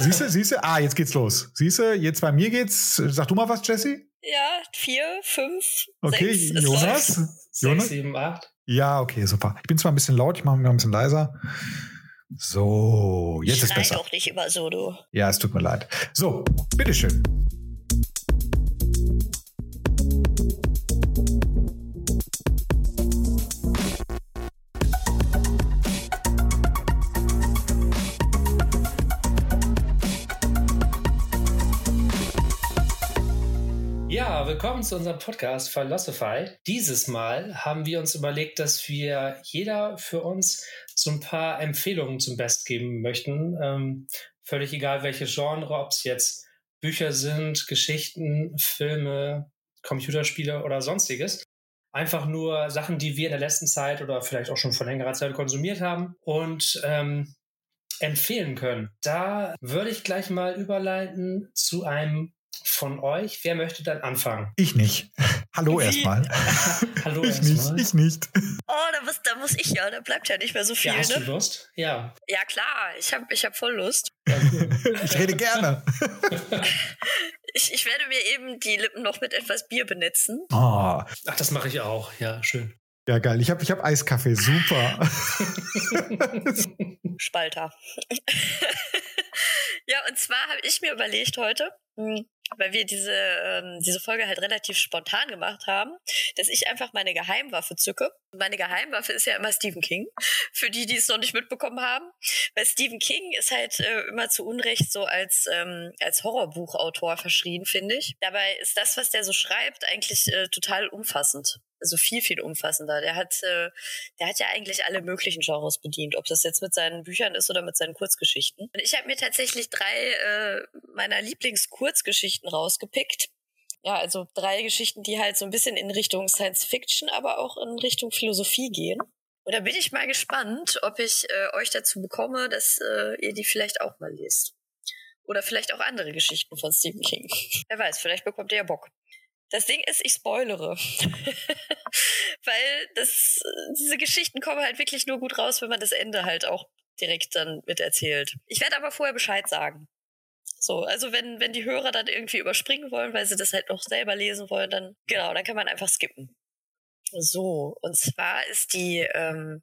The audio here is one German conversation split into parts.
Siehst du, siehst du? Ah, jetzt geht's los. Siehst du, jetzt bei mir geht's. Sag du mal was, Jesse? Ja, vier, fünf, Okay, sechs. Jonas? Sechs, Jonas? sieben, acht. Ja, okay, super. Ich bin zwar ein bisschen laut, ich mache mich mal ein bisschen leiser. So, jetzt ist Schrei besser. doch nicht immer so, du. Ja, es tut mir leid. So, bitteschön. Willkommen zu unserem Podcast Philosophy. Dieses Mal haben wir uns überlegt, dass wir jeder für uns so ein paar Empfehlungen zum Best geben möchten. Ähm, völlig egal, welche Genre, ob es jetzt Bücher sind, Geschichten, Filme, Computerspiele oder sonstiges. Einfach nur Sachen, die wir in der letzten Zeit oder vielleicht auch schon vor längerer Zeit konsumiert haben und ähm, empfehlen können. Da würde ich gleich mal überleiten zu einem von euch. Wer möchte dann anfangen? Ich nicht. Hallo erstmal. Hallo Ich nicht, erstmal. ich nicht. Oh, da muss, da muss ich ja, da bleibt ja nicht mehr so viel, Ja, hast du ne? Lust? Ja. Ja, klar, ich habe ich hab voll Lust. Ich rede gerne. Ich, ich werde mir eben die Lippen noch mit etwas Bier benetzen. Oh, Ach, das mache ich auch. Ja, schön. ja, geil. Ich habe ich hab Eiskaffee. Super. Spalter. ja, und zwar habe ich mir überlegt heute, weil wir diese, ähm, diese Folge halt relativ spontan gemacht haben, dass ich einfach meine Geheimwaffe zücke. Meine Geheimwaffe ist ja immer Stephen King, für die, die es noch nicht mitbekommen haben. Weil Stephen King ist halt äh, immer zu Unrecht so als, ähm, als Horrorbuchautor verschrien, finde ich. Dabei ist das, was der so schreibt, eigentlich äh, total umfassend. Also viel, viel umfassender. Der hat, äh, der hat ja eigentlich alle möglichen Genres bedient, ob das jetzt mit seinen Büchern ist oder mit seinen Kurzgeschichten. Und ich habe mir tatsächlich drei äh, meiner Lieblingskurzgeschichten rausgepickt. Ja, also drei Geschichten, die halt so ein bisschen in Richtung Science Fiction, aber auch in Richtung Philosophie gehen. Und da bin ich mal gespannt, ob ich äh, euch dazu bekomme, dass äh, ihr die vielleicht auch mal lest. Oder vielleicht auch andere Geschichten von Stephen King. Wer weiß, vielleicht bekommt ihr ja Bock. Das Ding ist, ich spoilere. Weil das, diese Geschichten kommen halt wirklich nur gut raus, wenn man das Ende halt auch direkt dann miterzählt. Ich werde aber vorher Bescheid sagen. So, also wenn, wenn die Hörer dann irgendwie überspringen wollen, weil sie das halt noch selber lesen wollen, dann, genau, dann kann man einfach skippen. So, und zwar ist die, ähm,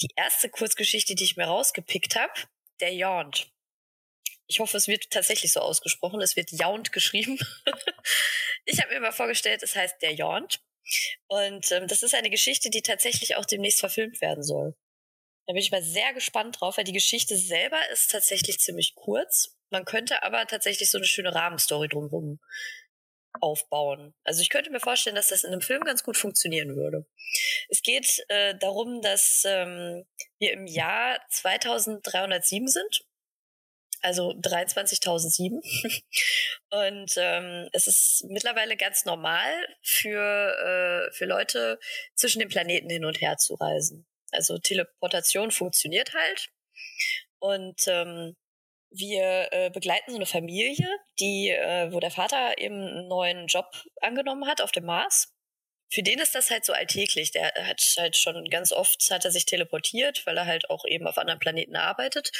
die erste Kurzgeschichte, die ich mir rausgepickt habe, der Jaunt. Ich hoffe, es wird tatsächlich so ausgesprochen. Es wird Jaunt geschrieben. ich habe mir mal vorgestellt, es heißt der Jaunt. Und ähm, das ist eine Geschichte, die tatsächlich auch demnächst verfilmt werden soll. Da bin ich mal sehr gespannt drauf, weil die Geschichte selber ist tatsächlich ziemlich kurz. Man könnte aber tatsächlich so eine schöne Rahmenstory drumherum aufbauen. Also ich könnte mir vorstellen, dass das in einem Film ganz gut funktionieren würde. Es geht äh, darum, dass ähm, wir im Jahr 2307 sind. Also 23.007. Und ähm, es ist mittlerweile ganz normal für, äh, für Leute zwischen den Planeten hin und her zu reisen. Also Teleportation funktioniert halt. Und ähm, wir äh, begleiten so eine Familie, die, äh, wo der Vater eben einen neuen Job angenommen hat auf dem Mars. Für den ist das halt so alltäglich. Der hat halt schon ganz oft hat er sich teleportiert, weil er halt auch eben auf anderen Planeten arbeitet.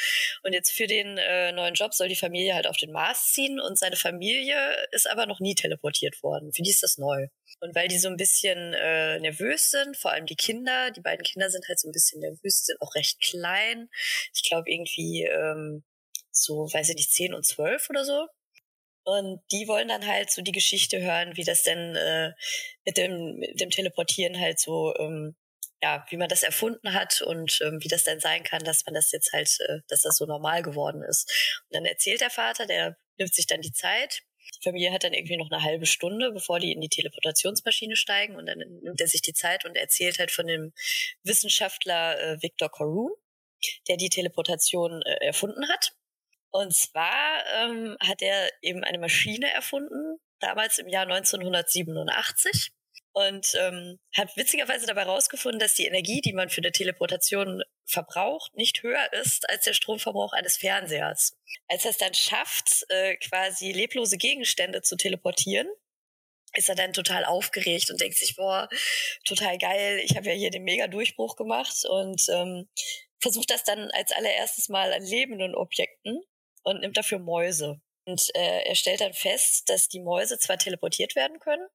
Und jetzt für den äh, neuen Job soll die Familie halt auf den Mars ziehen und seine Familie ist aber noch nie teleportiert worden. Für die ist das neu. Und weil die so ein bisschen äh, nervös sind, vor allem die Kinder, die beiden Kinder sind halt so ein bisschen nervös, sind auch recht klein. Ich glaube irgendwie ähm, so, weiß ich nicht, zehn und zwölf oder so. Und die wollen dann halt so die Geschichte hören, wie das denn äh, mit, dem, mit dem Teleportieren halt so, ähm, ja, wie man das erfunden hat und ähm, wie das dann sein kann, dass man das jetzt halt, äh, dass das so normal geworden ist. Und dann erzählt der Vater, der nimmt sich dann die Zeit. Die Familie hat dann irgendwie noch eine halbe Stunde, bevor die in die Teleportationsmaschine steigen und dann nimmt er sich die Zeit und erzählt halt von dem Wissenschaftler äh, Victor Corroon, der die Teleportation äh, erfunden hat. Und zwar ähm, hat er eben eine Maschine erfunden, damals im Jahr 1987. Und ähm, hat witzigerweise dabei herausgefunden, dass die Energie, die man für eine Teleportation verbraucht, nicht höher ist als der Stromverbrauch eines Fernsehers. Als er es dann schafft, äh, quasi leblose Gegenstände zu teleportieren, ist er dann total aufgeregt und denkt sich, boah, total geil, ich habe ja hier den Mega-Durchbruch gemacht und ähm, versucht das dann als allererstes mal an lebenden Objekten und nimmt dafür Mäuse. Und äh, er stellt dann fest, dass die Mäuse zwar teleportiert werden können,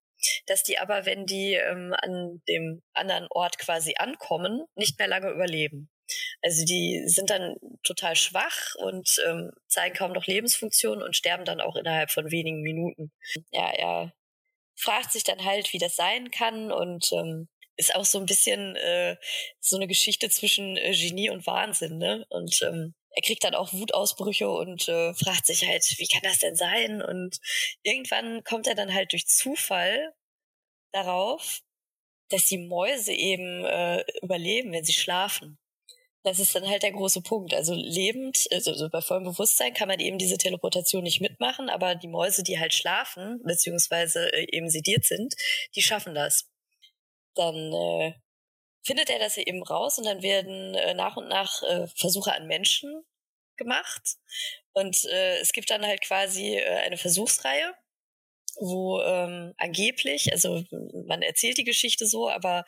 dass die aber, wenn die ähm, an dem anderen Ort quasi ankommen, nicht mehr lange überleben. Also die sind dann total schwach und ähm, zeigen kaum noch Lebensfunktionen und sterben dann auch innerhalb von wenigen Minuten. Ja, er fragt sich dann halt, wie das sein kann und ähm, ist auch so ein bisschen äh, so eine Geschichte zwischen äh, Genie und Wahnsinn, ne? Und ähm, er kriegt dann auch Wutausbrüche und äh, fragt sich halt, wie kann das denn sein? Und irgendwann kommt er dann halt durch Zufall darauf, dass die Mäuse eben äh, überleben, wenn sie schlafen. Das ist dann halt der große Punkt. Also lebend, also, also bei vollem Bewusstsein kann man eben diese Teleportation nicht mitmachen, aber die Mäuse, die halt schlafen, beziehungsweise äh, eben sediert sind, die schaffen das. Dann äh, findet er das eben raus und dann werden äh, nach und nach äh, Versuche an Menschen gemacht. Und äh, es gibt dann halt quasi äh, eine Versuchsreihe, wo ähm, angeblich, also man erzählt die Geschichte so, aber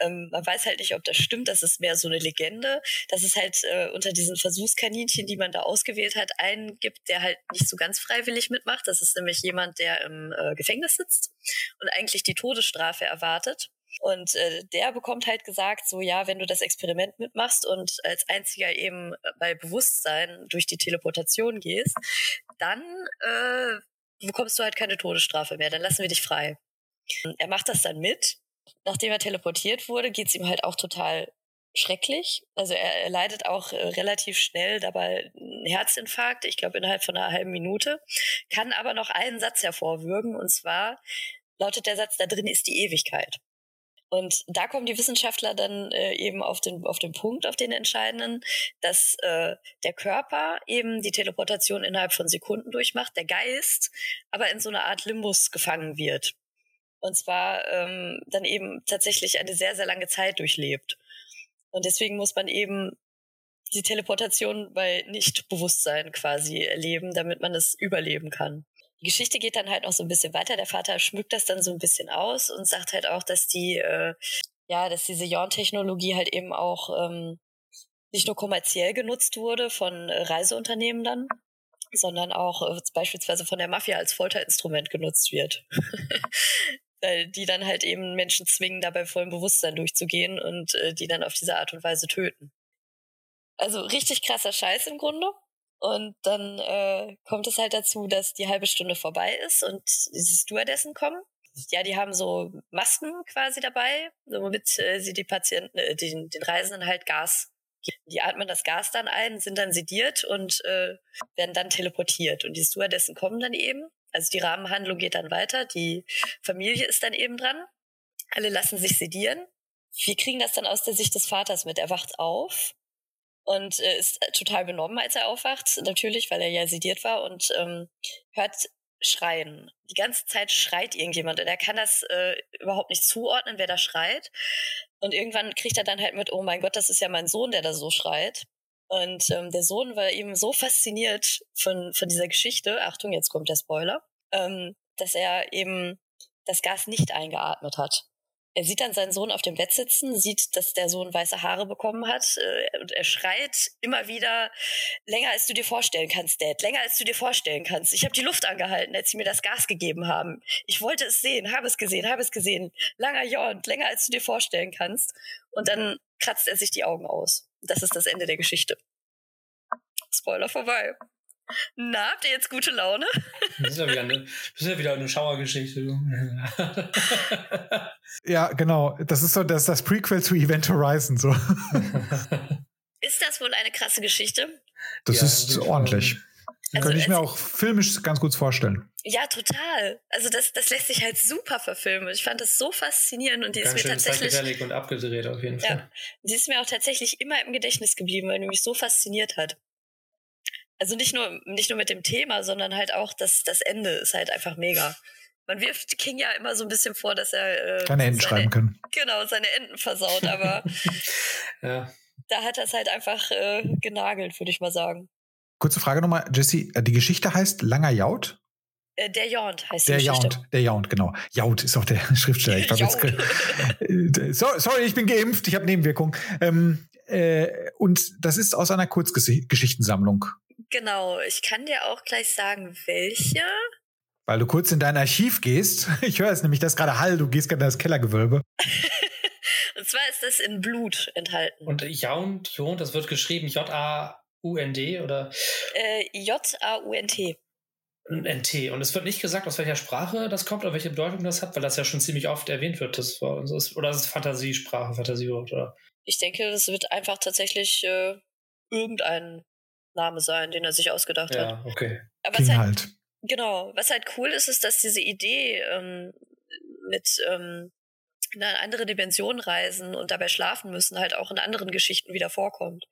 ähm, man weiß halt nicht, ob das stimmt. Das ist mehr so eine Legende, dass es halt äh, unter diesen Versuchskaninchen, die man da ausgewählt hat, einen gibt, der halt nicht so ganz freiwillig mitmacht. Das ist nämlich jemand, der im äh, Gefängnis sitzt und eigentlich die Todesstrafe erwartet. Und äh, der bekommt halt gesagt, so ja, wenn du das Experiment mitmachst und als einziger eben bei Bewusstsein durch die Teleportation gehst, dann äh, bekommst du halt keine Todesstrafe mehr, dann lassen wir dich frei. Er macht das dann mit. Nachdem er teleportiert wurde, geht's ihm halt auch total schrecklich. Also er, er leidet auch äh, relativ schnell dabei einen Herzinfarkt, ich glaube innerhalb von einer halben Minute, kann aber noch einen Satz hervorwürgen und zwar lautet der Satz, da drin ist die Ewigkeit. Und da kommen die Wissenschaftler dann äh, eben auf den, auf den Punkt, auf den entscheidenden, dass äh, der Körper eben die Teleportation innerhalb von Sekunden durchmacht, der Geist aber in so einer Art Limbus gefangen wird. Und zwar ähm, dann eben tatsächlich eine sehr, sehr lange Zeit durchlebt. Und deswegen muss man eben die Teleportation bei Nichtbewusstsein quasi erleben, damit man es überleben kann. Die Geschichte geht dann halt noch so ein bisschen weiter. Der Vater schmückt das dann so ein bisschen aus und sagt halt auch, dass die, äh, ja, dass diese Yawn-Technologie halt eben auch ähm, nicht nur kommerziell genutzt wurde von äh, Reiseunternehmen dann, sondern auch äh, beispielsweise von der Mafia als Folterinstrument genutzt wird. Die dann halt eben Menschen zwingen, dabei vollem Bewusstsein durchzugehen und äh, die dann auf diese Art und Weise töten. Also richtig krasser Scheiß im Grunde. Und dann äh, kommt es halt dazu, dass die halbe Stunde vorbei ist und die Stewardessen kommen. Ja, die haben so Masken quasi dabei, womit äh, sie die Patienten, äh, den, den Reisenden halt Gas geben. Die atmen das Gas dann ein, sind dann sediert und äh, werden dann teleportiert. Und die Stewardessen kommen dann eben. Also die Rahmenhandlung geht dann weiter. Die Familie ist dann eben dran. Alle lassen sich sedieren. Wir kriegen das dann aus der Sicht des Vaters mit. Er wacht auf und äh, ist total benommen, als er aufwacht, natürlich, weil er ja sediert war und ähm, hört schreien. Die ganze Zeit schreit irgendjemand und er kann das äh, überhaupt nicht zuordnen, wer da schreit. Und irgendwann kriegt er dann halt mit, oh mein Gott, das ist ja mein Sohn, der da so schreit. Und ähm, der Sohn war eben so fasziniert von, von dieser Geschichte, Achtung, jetzt kommt der Spoiler, ähm, dass er eben das Gas nicht eingeatmet hat. Er sieht dann seinen Sohn auf dem Bett sitzen, sieht, dass der Sohn weiße Haare bekommen hat äh, und er schreit immer wieder, länger als du dir vorstellen kannst, Dad, länger als du dir vorstellen kannst. Ich habe die Luft angehalten, als sie mir das Gas gegeben haben. Ich wollte es sehen, habe es gesehen, habe es gesehen. Langer Jaunt, länger als du dir vorstellen kannst. Und dann kratzt er sich die Augen aus. Das ist das Ende der Geschichte. Spoiler vorbei. Na, habt ihr jetzt gute Laune? Das ist ja wieder eine, das ist ja wieder eine Schauergeschichte. ja, genau. Das ist so das, das Prequel zu Event Horizon. So. Ist das wohl eine krasse Geschichte? Das ja, ist ordentlich. Also, Könnte ich mir auch filmisch ganz gut vorstellen. Ja, total. Also das, das lässt sich halt super verfilmen. Ich fand das so faszinierend und die ganz ist mir tatsächlich und abgedreht auf jeden Fall. Ja, die ist mir auch tatsächlich immer im Gedächtnis geblieben, weil die mich so fasziniert hat also nicht nur, nicht nur mit dem Thema, sondern halt auch das, das Ende ist halt einfach mega. Man wirft King ja immer so ein bisschen vor, dass er äh, keine Enden seine, schreiben kann. Genau, seine Enden versaut, aber ja. da hat er es halt einfach äh, genagelt, würde ich mal sagen. Kurze Frage nochmal, Jesse, äh, die Geschichte heißt Langer Jaut? Äh, der Jaunt heißt der die Geschichte. Jaunt, der Jaunt, genau. Jaut ist auch der Schriftsteller. Ich jetzt, äh, sorry, ich bin geimpft, ich habe Nebenwirkungen. Ähm, äh, und das ist aus einer Kurzgeschichtensammlung Genau, ich kann dir auch gleich sagen, welche. Weil du kurz in dein Archiv gehst. Ich höre es nämlich, das gerade Hall, du gehst gerade in das Kellergewölbe. Und zwar ist das in Blut enthalten. Und Jaund, Jont, das wird geschrieben J-A-U-N-D oder? Äh, J-A-U-N-T. NT. Und es wird nicht gesagt, aus welcher Sprache das kommt oder welche Bedeutung das hat, weil das ja schon ziemlich oft erwähnt wird. Das war, oder ist es Fantasiesprache, Fantasiewort, oder? Ich denke, das wird einfach tatsächlich äh, irgendein Name sein, den er sich ausgedacht ja, hat. Ja, okay. Aber King halt, halt. Genau. Was halt cool ist, ist, dass diese Idee ähm, mit ähm, in eine andere Dimension reisen und dabei schlafen müssen, halt auch in anderen Geschichten wieder vorkommt.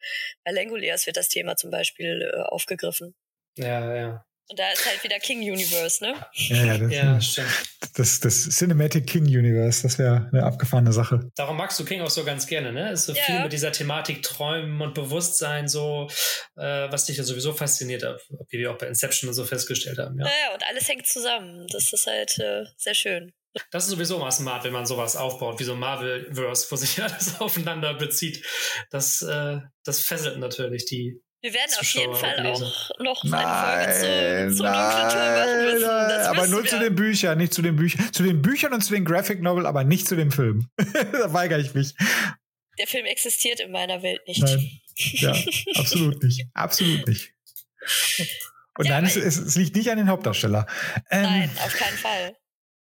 Bei Langoliers wird das Thema zum Beispiel äh, aufgegriffen. Ja, ja. Und da ist halt wieder King Universe, ne? Ja, ja, das, Ja, stimmt. das, das Cinematic King Universe, das wäre eine abgefahrene Sache. Darum magst du King auch so ganz gerne, ne? Ist so Ja. viel mit dieser Thematik Träumen und Bewusstsein, so, äh, was dich ja sowieso fasziniert hat, wie wir auch bei Inception und so festgestellt haben, ja. Naja, und alles hängt zusammen. Das ist halt äh, sehr schön. Das ist sowieso mal smart, wenn man sowas aufbaut, wie so ein Marvel-Verse, wo sich alles aufeinander bezieht. Das, äh, das fesselt natürlich die. Wir werden auf jeden Fall auch noch eine Folge zu, zum Turm machen müssen. Das aber nur wir. zu den Büchern, nicht zu den Büchern. Zu den Büchern und zu den Graphic Novel, aber nicht zu dem Film. da weigere ich mich. Der Film existiert in meiner Welt nicht. Nein. Ja, absolut nicht. Absolut nicht. Und Ja, nein, aber es, es, es liegt nicht an den Hauptdarsteller. Ähm, Nein, auf keinen Fall.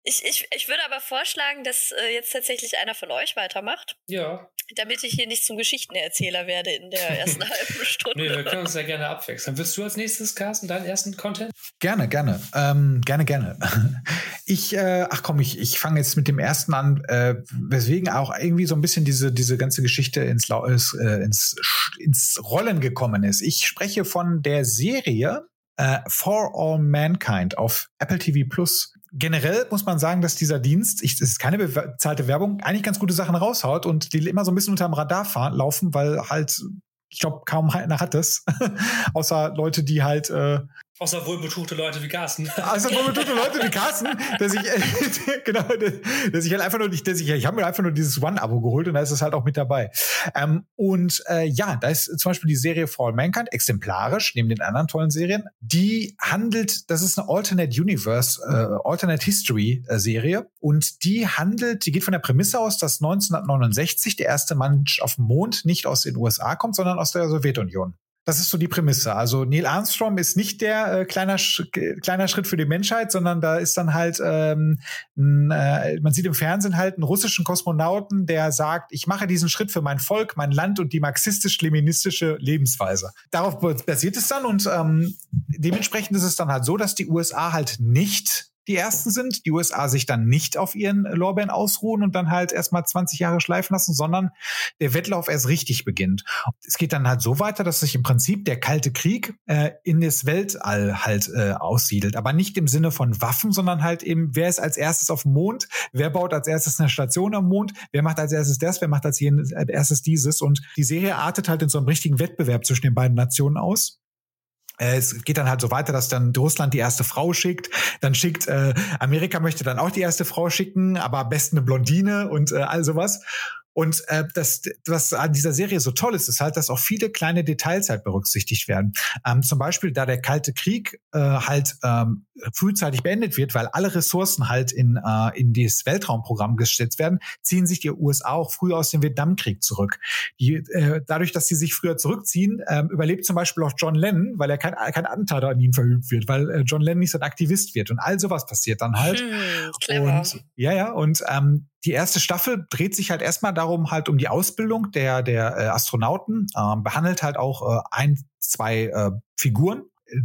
Ich, ich, ich würde aber vorschlagen, dass äh, jetzt tatsächlich einer von euch weitermacht, Ja. damit ich hier nicht zum Geschichtenerzähler werde in der ersten halben Stunde. Nee, wir können uns ja gerne abwechseln. Willst du als nächstes, Carsten, deinen ersten Content? Gerne, gerne. Ähm, gerne, gerne. Ich, äh, ach komm, ich, ich fange jetzt mit dem ersten an, äh, weswegen auch irgendwie so ein bisschen diese, diese ganze Geschichte ins, äh, ins, ins Rollen gekommen ist. Ich spreche von der Serie äh, For All Mankind auf Apple TV Plus. Generell muss man sagen, dass dieser Dienst, ich, es ist keine bezahlte Werbung, eigentlich ganz gute Sachen raushaut und die immer so ein bisschen unterm Radar fahren, laufen, weil halt, ich glaube, kaum einer hat das. Außer Leute, die halt äh, Außer wohlbetuchte Leute wie Carsten. wo wir tun Leute wie Carsten, der sich äh, genau, der sich halt einfach nur nicht, der sich, ich habe mir einfach nur dieses One-Abo geholt und da ist es halt auch mit dabei. Ähm, und äh, ja, da ist zum Beispiel die Serie For All Mankind exemplarisch neben den anderen tollen Serien. Die handelt, das ist eine Alternate Universe, äh, Alternate History äh, Serie und die handelt, die geht von der Prämisse aus, dass 1969 der erste Mensch auf dem Mond nicht aus den USA kommt, sondern aus der Sowjetunion. Das ist so die Prämisse. Also Neil Armstrong ist nicht der äh, kleiner, Sch äh, kleiner Schritt für die Menschheit, sondern da ist dann halt, ähm, n, äh, man sieht im Fernsehen halt einen russischen Kosmonauten, der sagt, ich mache diesen Schritt für mein Volk, mein Land und die marxistisch-leninistische Lebensweise. Darauf basiert es dann und ähm, dementsprechend ist es dann halt so, dass die USA halt nicht die ersten sind, die USA sich dann nicht auf ihren Lorbeeren ausruhen und dann halt erstmal 20 Jahre schleifen lassen, sondern der Wettlauf erst richtig beginnt. Es geht dann halt so weiter, dass sich im Prinzip der Kalte Krieg äh, in das Weltall halt äh, aussiedelt. Aber nicht im Sinne von Waffen, sondern halt eben, wer ist als erstes auf dem Mond, wer baut als erstes eine Station am Mond, wer macht als erstes das, wer macht als erstes dieses. Und die Serie artet halt in so einem richtigen Wettbewerb zwischen den beiden Nationen aus. Äh, Es geht dann halt so weiter, dass dann Russland die erste Frau schickt, dann schickt äh, Amerika möchte dann auch die erste Frau schicken, aber am besten eine Blondine und äh, all sowas. Und äh, das, was an dieser Serie so toll ist, ist halt, dass auch viele kleine Details halt berücksichtigt werden. Ähm, zum Beispiel, da der Kalte Krieg äh, halt ähm, frühzeitig beendet wird, weil alle Ressourcen halt in, äh, in dieses Weltraumprogramm gesetzt werden, ziehen sich die USA auch früher aus dem Vietnamkrieg zurück. Die, äh, dadurch, dass sie sich früher zurückziehen, ähm, überlebt zum Beispiel auch John Lennon, weil er kein, kein Attentat an ihn verübt wird, weil äh, John Lennon nicht so ein Aktivist wird. Und all sowas passiert dann halt. Hm. Und ja, ja, und ähm, die erste Staffel dreht sich halt erstmal darum, halt um die Ausbildung der, der äh, Astronauten, ähm, behandelt halt auch äh, ein, zwei äh, Figuren.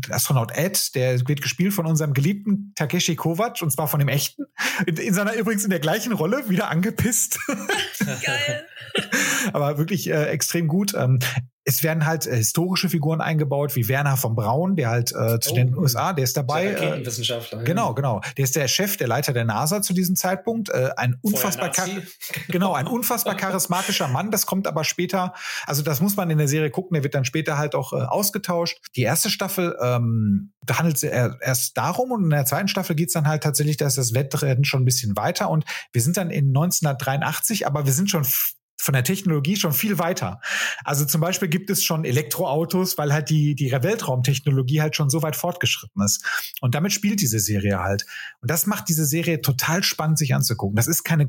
Astronaut Ed, der wird gespielt von unserem geliebten Takeshi Kovac, und zwar von dem echten. In, in seiner übrigens in der gleichen Rolle, wieder angepisst. Geil. Aber wirklich äh, extrem gut. Ähm, es werden halt äh, historische Figuren eingebaut, wie Werner von Braun, der halt äh, zu Oh, den. USA, der ist dabei. Der Äh, Raketenwissenschaftler. Genau, genau. Der ist der Chef, der Leiter der NASA zu diesem Zeitpunkt. Äh, ein unfassbar, genau, ein unfassbar charismatischer Mann. Das kommt aber später. Also das muss man in der Serie gucken. Der wird dann später halt auch äh, ausgetauscht. Die erste Staffel ähm, da handelt es erst darum und in der zweiten Staffel geht's dann halt tatsächlich, dass das Wettrennen schon ein bisschen weiter und wir sind dann in 1983, aber wir sind schon von der Technologie schon viel weiter. Also zum Beispiel gibt es schon Elektroautos, weil halt die, die Weltraumtechnologie halt schon so weit fortgeschritten ist. Und damit spielt diese Serie halt. Und das macht diese Serie total spannend, sich anzugucken. Das ist keine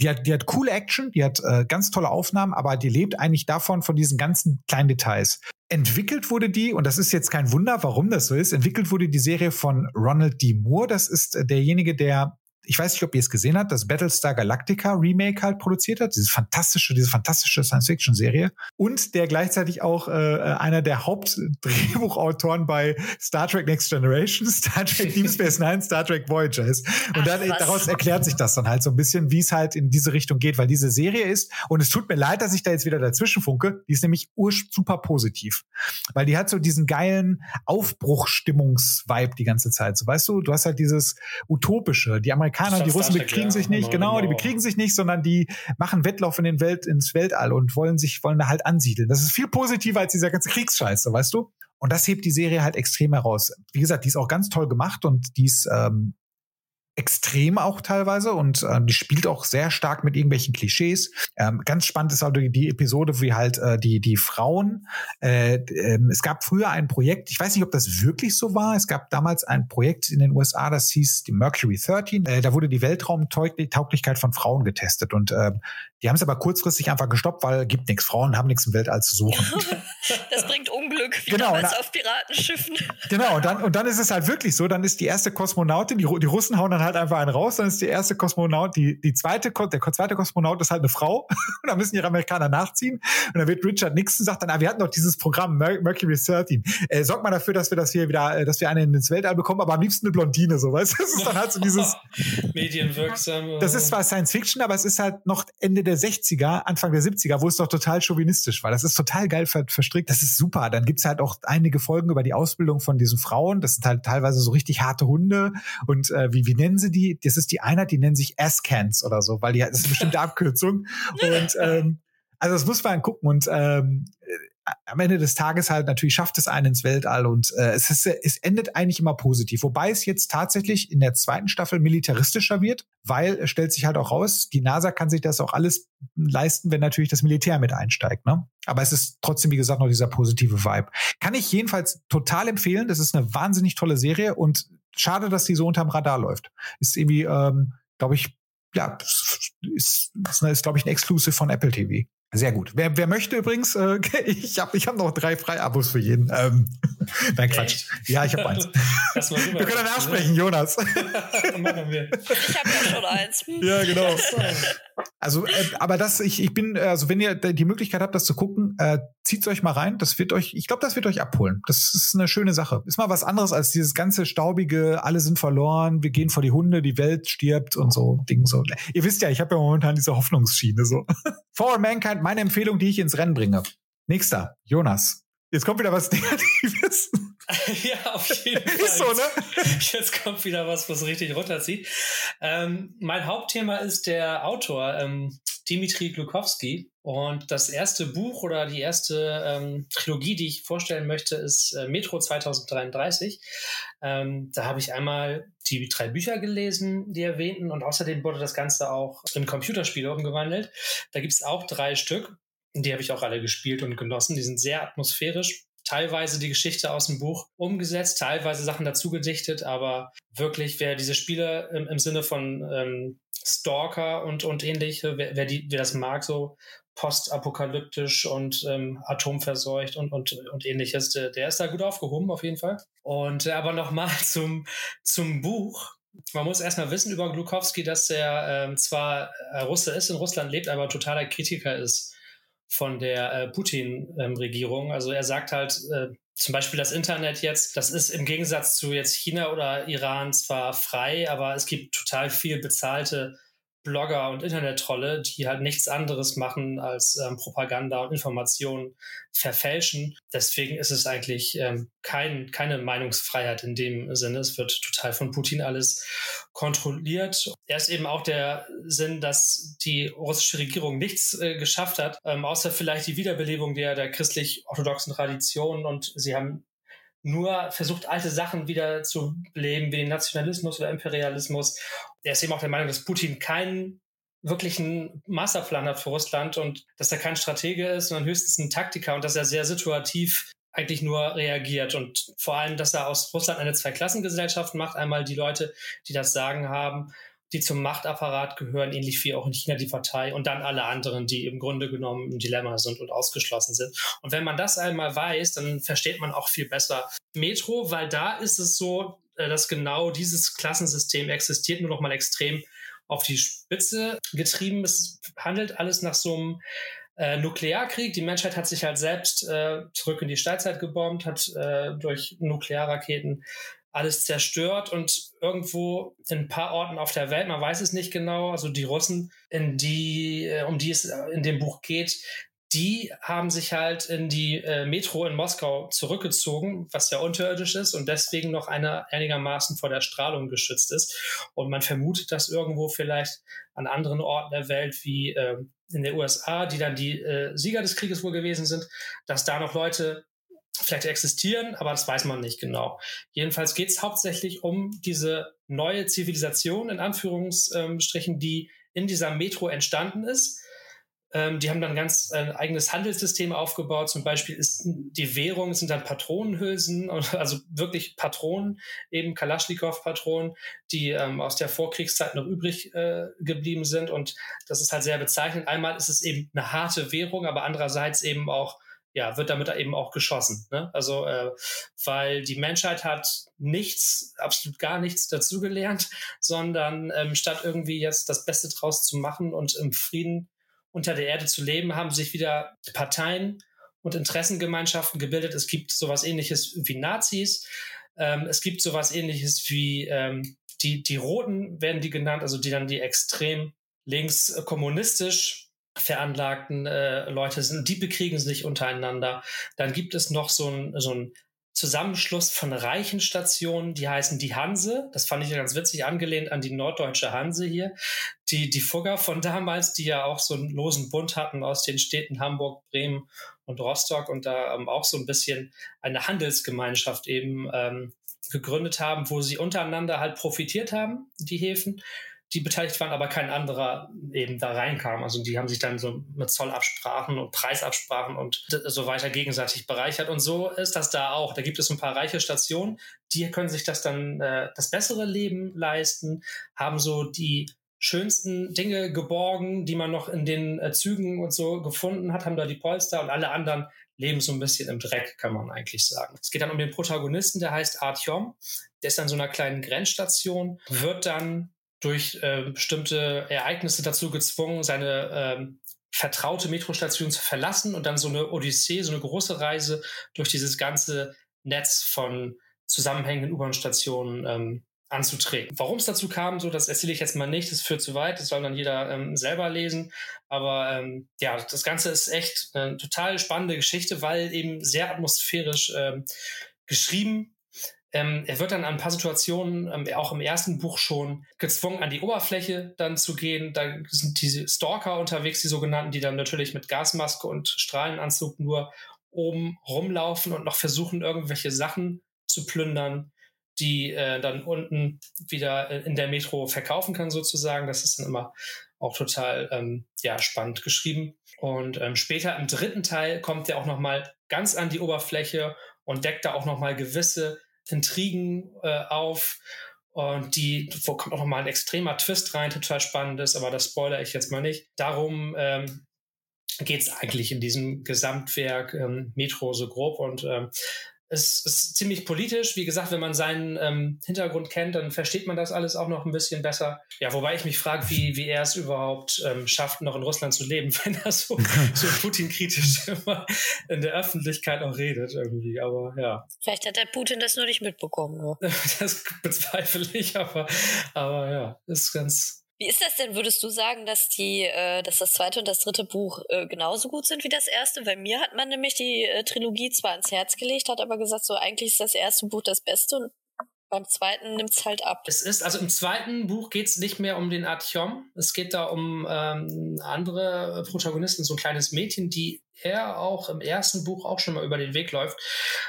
die hat, die hat coole Action, die hat äh, ganz tolle Aufnahmen, aber die lebt eigentlich davon, von diesen ganzen kleinen Details. Entwickelt wurde die, und das ist jetzt kein Wunder, warum das so ist, entwickelt wurde die Serie von Ronald D. Moore. Das ist äh, derjenige, der ich weiß nicht, ob ihr es gesehen habt, das Battlestar Galactica Remake halt produziert hat, diese fantastische, diese fantastische Science-Fiction-Serie und der gleichzeitig auch äh, einer der Hauptdrehbuchautoren bei Star Trek Next Generation, Star Trek Deep Space Nine, Star Trek Voyager ist. Und dann, Ach, daraus erklärt sich das dann halt so ein bisschen, wie es halt in diese Richtung geht, weil diese Serie ist, und es tut mir leid, dass ich da jetzt wieder dazwischen funke, die ist nämlich super positiv. Weil die hat so diesen geilen Aufbruchstimmungs-Vibe die ganze Zeit. So, weißt du, du hast halt dieses Utopische, die Amerikaner Amerikaner, die Russen bekriegen sich nicht, genau, genau, die bekriegen sich nicht, sondern die machen Wettlauf in den Welt, ins Weltall und wollen sich, wollen da halt ansiedeln. Das ist viel positiver als dieser ganze Kriegsscheiß, so, weißt du? Und das hebt die Serie halt extrem heraus. Wie gesagt, die ist auch ganz toll gemacht und die ist ähm, extrem auch teilweise und äh, die spielt auch sehr stark mit irgendwelchen Klischees. Ähm, ganz spannend ist auch die, die Episode, wie halt äh, die die Frauen. Äh, äh, es gab früher ein Projekt, ich weiß nicht, ob das wirklich so war. Es gab damals ein Projekt in den USA, das hieß die Mercury 13. Äh, da wurde die Weltraumtauglichkeit von Frauen getestet und äh, die haben es aber kurzfristig einfach gestoppt, weil gibt nichts. Frauen haben nichts im Weltall zu suchen. das bringt Unglück, wie genau, damals auf Piratenschiffen. Genau, und dann, und dann ist es halt wirklich so, dann ist die erste Kosmonautin, die, die Russen hauen dann halt einfach einen raus, dann ist die erste Kosmonaut, die, die zweite, der zweite Kosmonaut ist halt eine Frau und dann müssen die Amerikaner nachziehen und dann wird Richard Nixon sagt dann, ah, wir hatten doch dieses Programm Mercury 13, äh, sorgt mal dafür, dass wir das hier wieder, äh, dass wir einen ins Weltall bekommen, aber am liebsten eine Blondine, so, weißt du, das ist dann halt so dieses Medienwirksam. Das ist zwar Science Fiction, aber es ist halt noch Ende der 60er, Anfang der 70er, wo es doch total chauvinistisch war. Das ist total geil ver verstrickt, das ist super. Dann gibt's halt auch einige Folgen über die Ausbildung von diesen Frauen, das sind halt teilweise so richtig harte Hunde und äh, wie, wie nennen sie die? Das ist die Einheit, die nennen sich S-Cans oder so, weil die, das ist eine bestimmte Abkürzung. Und ähm, also das muss man gucken. Und ähm, am Ende des Tages halt natürlich schafft es einen ins Weltall und äh, es, ist, es endet eigentlich immer positiv. Wobei es jetzt tatsächlich in der zweiten Staffel militaristischer wird, weil es stellt sich halt auch raus, die NASA kann sich das auch alles leisten, wenn natürlich das Militär mit einsteigt. Ne? Aber es ist trotzdem, wie gesagt, noch dieser positive Vibe. Kann ich jedenfalls total empfehlen. Das ist eine wahnsinnig tolle Serie und schade, dass die so unterm Radar läuft. Ist irgendwie, ähm, glaube ich, ja, ist, ist, ist, ist glaube ich, ein Exclusive von Apple TV. Sehr gut. Wer, wer möchte übrigens, äh, ich habe ich hab noch drei Freiabos für jeden. Ähm, nein, Quatsch. Echt? Ja, ich habe eins. wir können nachsprechen, Jonas. Machen wir. Ich habe ja schon eins. Ja, genau. Also, äh, aber das, ich, ich bin, also wenn ihr die Möglichkeit habt, das zu gucken, äh, zieht's euch mal rein. Das wird euch, ich glaube, das wird euch abholen. Das ist eine schöne Sache. Ist mal was anderes als dieses ganze staubige, alle sind verloren, wir gehen vor die Hunde, die Welt stirbt und so Ding so. Ihr wisst ja, ich habe ja momentan diese Hoffnungsschiene so. For Mankind meine Empfehlung, die ich ins Rennen bringe. Nächster, Jonas. Jetzt kommt wieder was Negatives. ja, auf jeden Fall. Ist so, ne? Jetzt kommt wieder was, was richtig runterzieht. Ähm, mein Hauptthema ist der Autor ähm, Dimitri Glukowski. Und das erste Buch oder die erste ähm, Trilogie, die ich vorstellen möchte, ist äh, Metro 2033. Ähm, da habe ich einmal die drei Bücher gelesen, die erwähnten, und außerdem wurde das Ganze auch in Computerspiele umgewandelt. Da gibt es auch drei Stück. Die habe ich auch alle gespielt und genossen. Die sind sehr atmosphärisch, teilweise die Geschichte aus dem Buch umgesetzt, teilweise Sachen dazu gedichtet, aber wirklich, wer diese Spiele im, im Sinne von ähm, Stalker und, und ähnliche, wer, wer, die, wer das mag, so postapokalyptisch und ähm, atomverseucht und, und, und ähnliches, der, ist da gut aufgehoben, auf jeden Fall. Und äh, aber nochmal zum, zum Buch. Man muss erstmal wissen über Glukowski, dass er ähm, zwar äh, Russe ist, in Russland lebt, aber totaler Kritiker ist von der äh, Putin-Regierung. Ähm, also er sagt halt, äh, zum Beispiel das Internet jetzt, das ist im Gegensatz zu jetzt China oder Iran zwar frei, aber es gibt total viel bezahlte Blogger und Internettrolle, die halt nichts anderes machen als ähm, Propaganda und Informationen verfälschen. Deswegen ist es eigentlich ähm, kein, keine Meinungsfreiheit in dem Sinne. Es wird total von Putin alles kontrolliert. Er ist eben auch der Sinn, dass die russische Regierung nichts äh, geschafft hat, ähm, außer vielleicht die Wiederbelebung der, der christlich-orthodoxen Tradition. Und sie haben nur versucht, alte Sachen wieder zu beleben, wie den Nationalismus oder Imperialismus. Er ist eben auch der Meinung, dass Putin kein wirklich einen Masterplan hat für Russland und dass er kein Stratege ist, sondern höchstens ein Taktiker und dass er sehr situativ eigentlich nur reagiert und vor allem, dass er aus Russland eine Zweiklassengesellschaft macht. Einmal die Leute, die das Sagen haben, die zum Machtapparat gehören, ähnlich wie auch in China die Partei, und dann alle anderen, die im Grunde genommen im Dilemma sind und ausgeschlossen sind. Und wenn man das einmal weiß, dann versteht man auch viel besser Metro, weil da ist es so, äh, dass genau dieses Klassensystem existiert, nur noch mal extrem auf die Spitze getrieben. Es handelt alles nach so einem äh, Nuklearkrieg. Die Menschheit hat sich halt selbst äh, zurück in die Steinzeit gebombt, hat äh, durch Nuklearraketen alles zerstört und irgendwo in ein paar Orten auf der Welt, man weiß es nicht genau, also die Russen, in die, äh, um die es in dem Buch geht, die haben sich halt in die äh, Metro in Moskau zurückgezogen, was ja unterirdisch ist und deswegen noch eine, einigermaßen vor der Strahlung geschützt ist. Und man vermutet, dass irgendwo vielleicht an anderen Orten der Welt wie äh, in den USA, die dann die äh, Sieger des Krieges wohl gewesen sind, dass da noch Leute vielleicht existieren, aber das weiß man nicht genau. Jedenfalls geht es hauptsächlich um diese neue Zivilisation in Anführungsstrichen, die in dieser Metro entstanden ist ähm, die haben dann ganz ein äh, eigenes Handelssystem aufgebaut. Zum Beispiel ist die Währung sind dann Patronenhülsen, also wirklich Patronen, eben Kalaschnikow-Patronen, die ähm, aus der Vorkriegszeit noch übrig äh, geblieben sind. Und das ist halt sehr bezeichnend. Einmal ist es eben eine harte Währung, aber andererseits eben auch ja, wird damit eben auch geschossen. Ne? Also, äh, weil die Menschheit hat nichts, absolut gar nichts dazugelernt, sondern ähm, statt irgendwie jetzt das Beste draus zu machen und im Frieden unter der Erde zu leben, haben sich wieder Parteien und Interessengemeinschaften gebildet. Es gibt sowas ähnliches wie Nazis. Ähm, es gibt sowas ähnliches wie ähm, die, die Roten werden die genannt, also die dann die extrem links äh, kommunistisch veranlagten äh, Leute sind. Die bekriegen sich untereinander. Dann gibt es noch so ein, so ein Zusammenschluss von reichen Stationen, die heißen die Hanse. Das fand ich ja ganz witzig, angelehnt an die norddeutsche Hanse hier. Die, die Fugger von damals, die ja auch so einen losen Bund hatten aus den Städten Hamburg, Bremen und Rostock und da ähm, auch so ein bisschen eine Handelsgemeinschaft eben ähm, gegründet haben, wo sie untereinander halt profitiert haben, die Häfen die beteiligt waren, aber kein anderer eben da reinkam. Also die haben sich dann so mit Zollabsprachen und Preisabsprachen und so weiter gegenseitig bereichert. Und so ist das da auch. Da gibt es ein paar reiche Stationen, die können sich das dann äh, das bessere Leben leisten, haben so die schönsten Dinge geborgen, die man noch in den äh, Zügen und so gefunden hat, haben da die Polster und alle anderen leben so ein bisschen im Dreck, kann man eigentlich sagen. Es geht dann um den Protagonisten, der heißt Artyom. Der ist an so einer kleinen Grenzstation, wird dann durch äh, bestimmte Ereignisse dazu gezwungen, seine ähm, vertraute Metrostation zu verlassen und dann so eine Odyssee, so eine große Reise durch dieses ganze Netz von zusammenhängenden U-Bahn-Stationen ähm, anzutreten. Warum es dazu kam, so das erzähle ich jetzt mal nicht, das führt zu weit, das soll dann jeder ähm, selber lesen. Aber ähm, ja, das Ganze ist echt eine total spannende Geschichte, weil eben sehr atmosphärisch ähm, geschrieben ähm, er wird dann an ein paar Situationen, ähm, auch im ersten Buch schon, gezwungen, an die Oberfläche dann zu gehen. Da sind diese Stalker unterwegs, die sogenannten, die dann natürlich mit Gasmaske und Strahlenanzug nur oben rumlaufen und noch versuchen, irgendwelche Sachen zu plündern, die äh, dann unten wieder äh, in der Metro verkaufen kann, sozusagen. Das ist dann immer auch total ähm, ja, spannend geschrieben. Und ähm, später im dritten Teil kommt er auch nochmal ganz an die Oberfläche und deckt da auch nochmal gewisse Intrigen äh, auf. Und die, wo kommt auch nochmal ein extremer Twist rein, total spannend ist, aber das spoiler ich jetzt mal nicht. Darum ähm, geht es eigentlich in diesem Gesamtwerk ähm, Metro so grob. Und ähm, es ist ziemlich politisch. Wie gesagt, wenn man seinen ähm, Hintergrund kennt, dann versteht man das alles auch noch ein bisschen besser. Ja, wobei ich mich frage, wie, wie er es überhaupt ähm, schafft, noch in Russland zu leben, wenn er so, so Putin-kritisch immer in der Öffentlichkeit auch redet irgendwie. Aber ja. Vielleicht hat der Putin das nur nicht mitbekommen. Nur. das bezweifle ich, aber, aber ja, ist ganz, wie ist das denn? Würdest du sagen, dass die, äh, dass das zweite und das dritte Buch äh, genauso gut sind wie das erste? Weil mir hat man nämlich die äh, Trilogie zwar ins Herz gelegt, hat aber gesagt, so eigentlich ist das erste Buch das Beste und beim zweiten nimmt es halt ab. Es ist, also im zweiten Buch geht es nicht mehr um den Artyom. Es geht da um ähm, andere Protagonisten, so ein kleines Mädchen, die er auch im ersten Buch auch schon mal über den Weg läuft.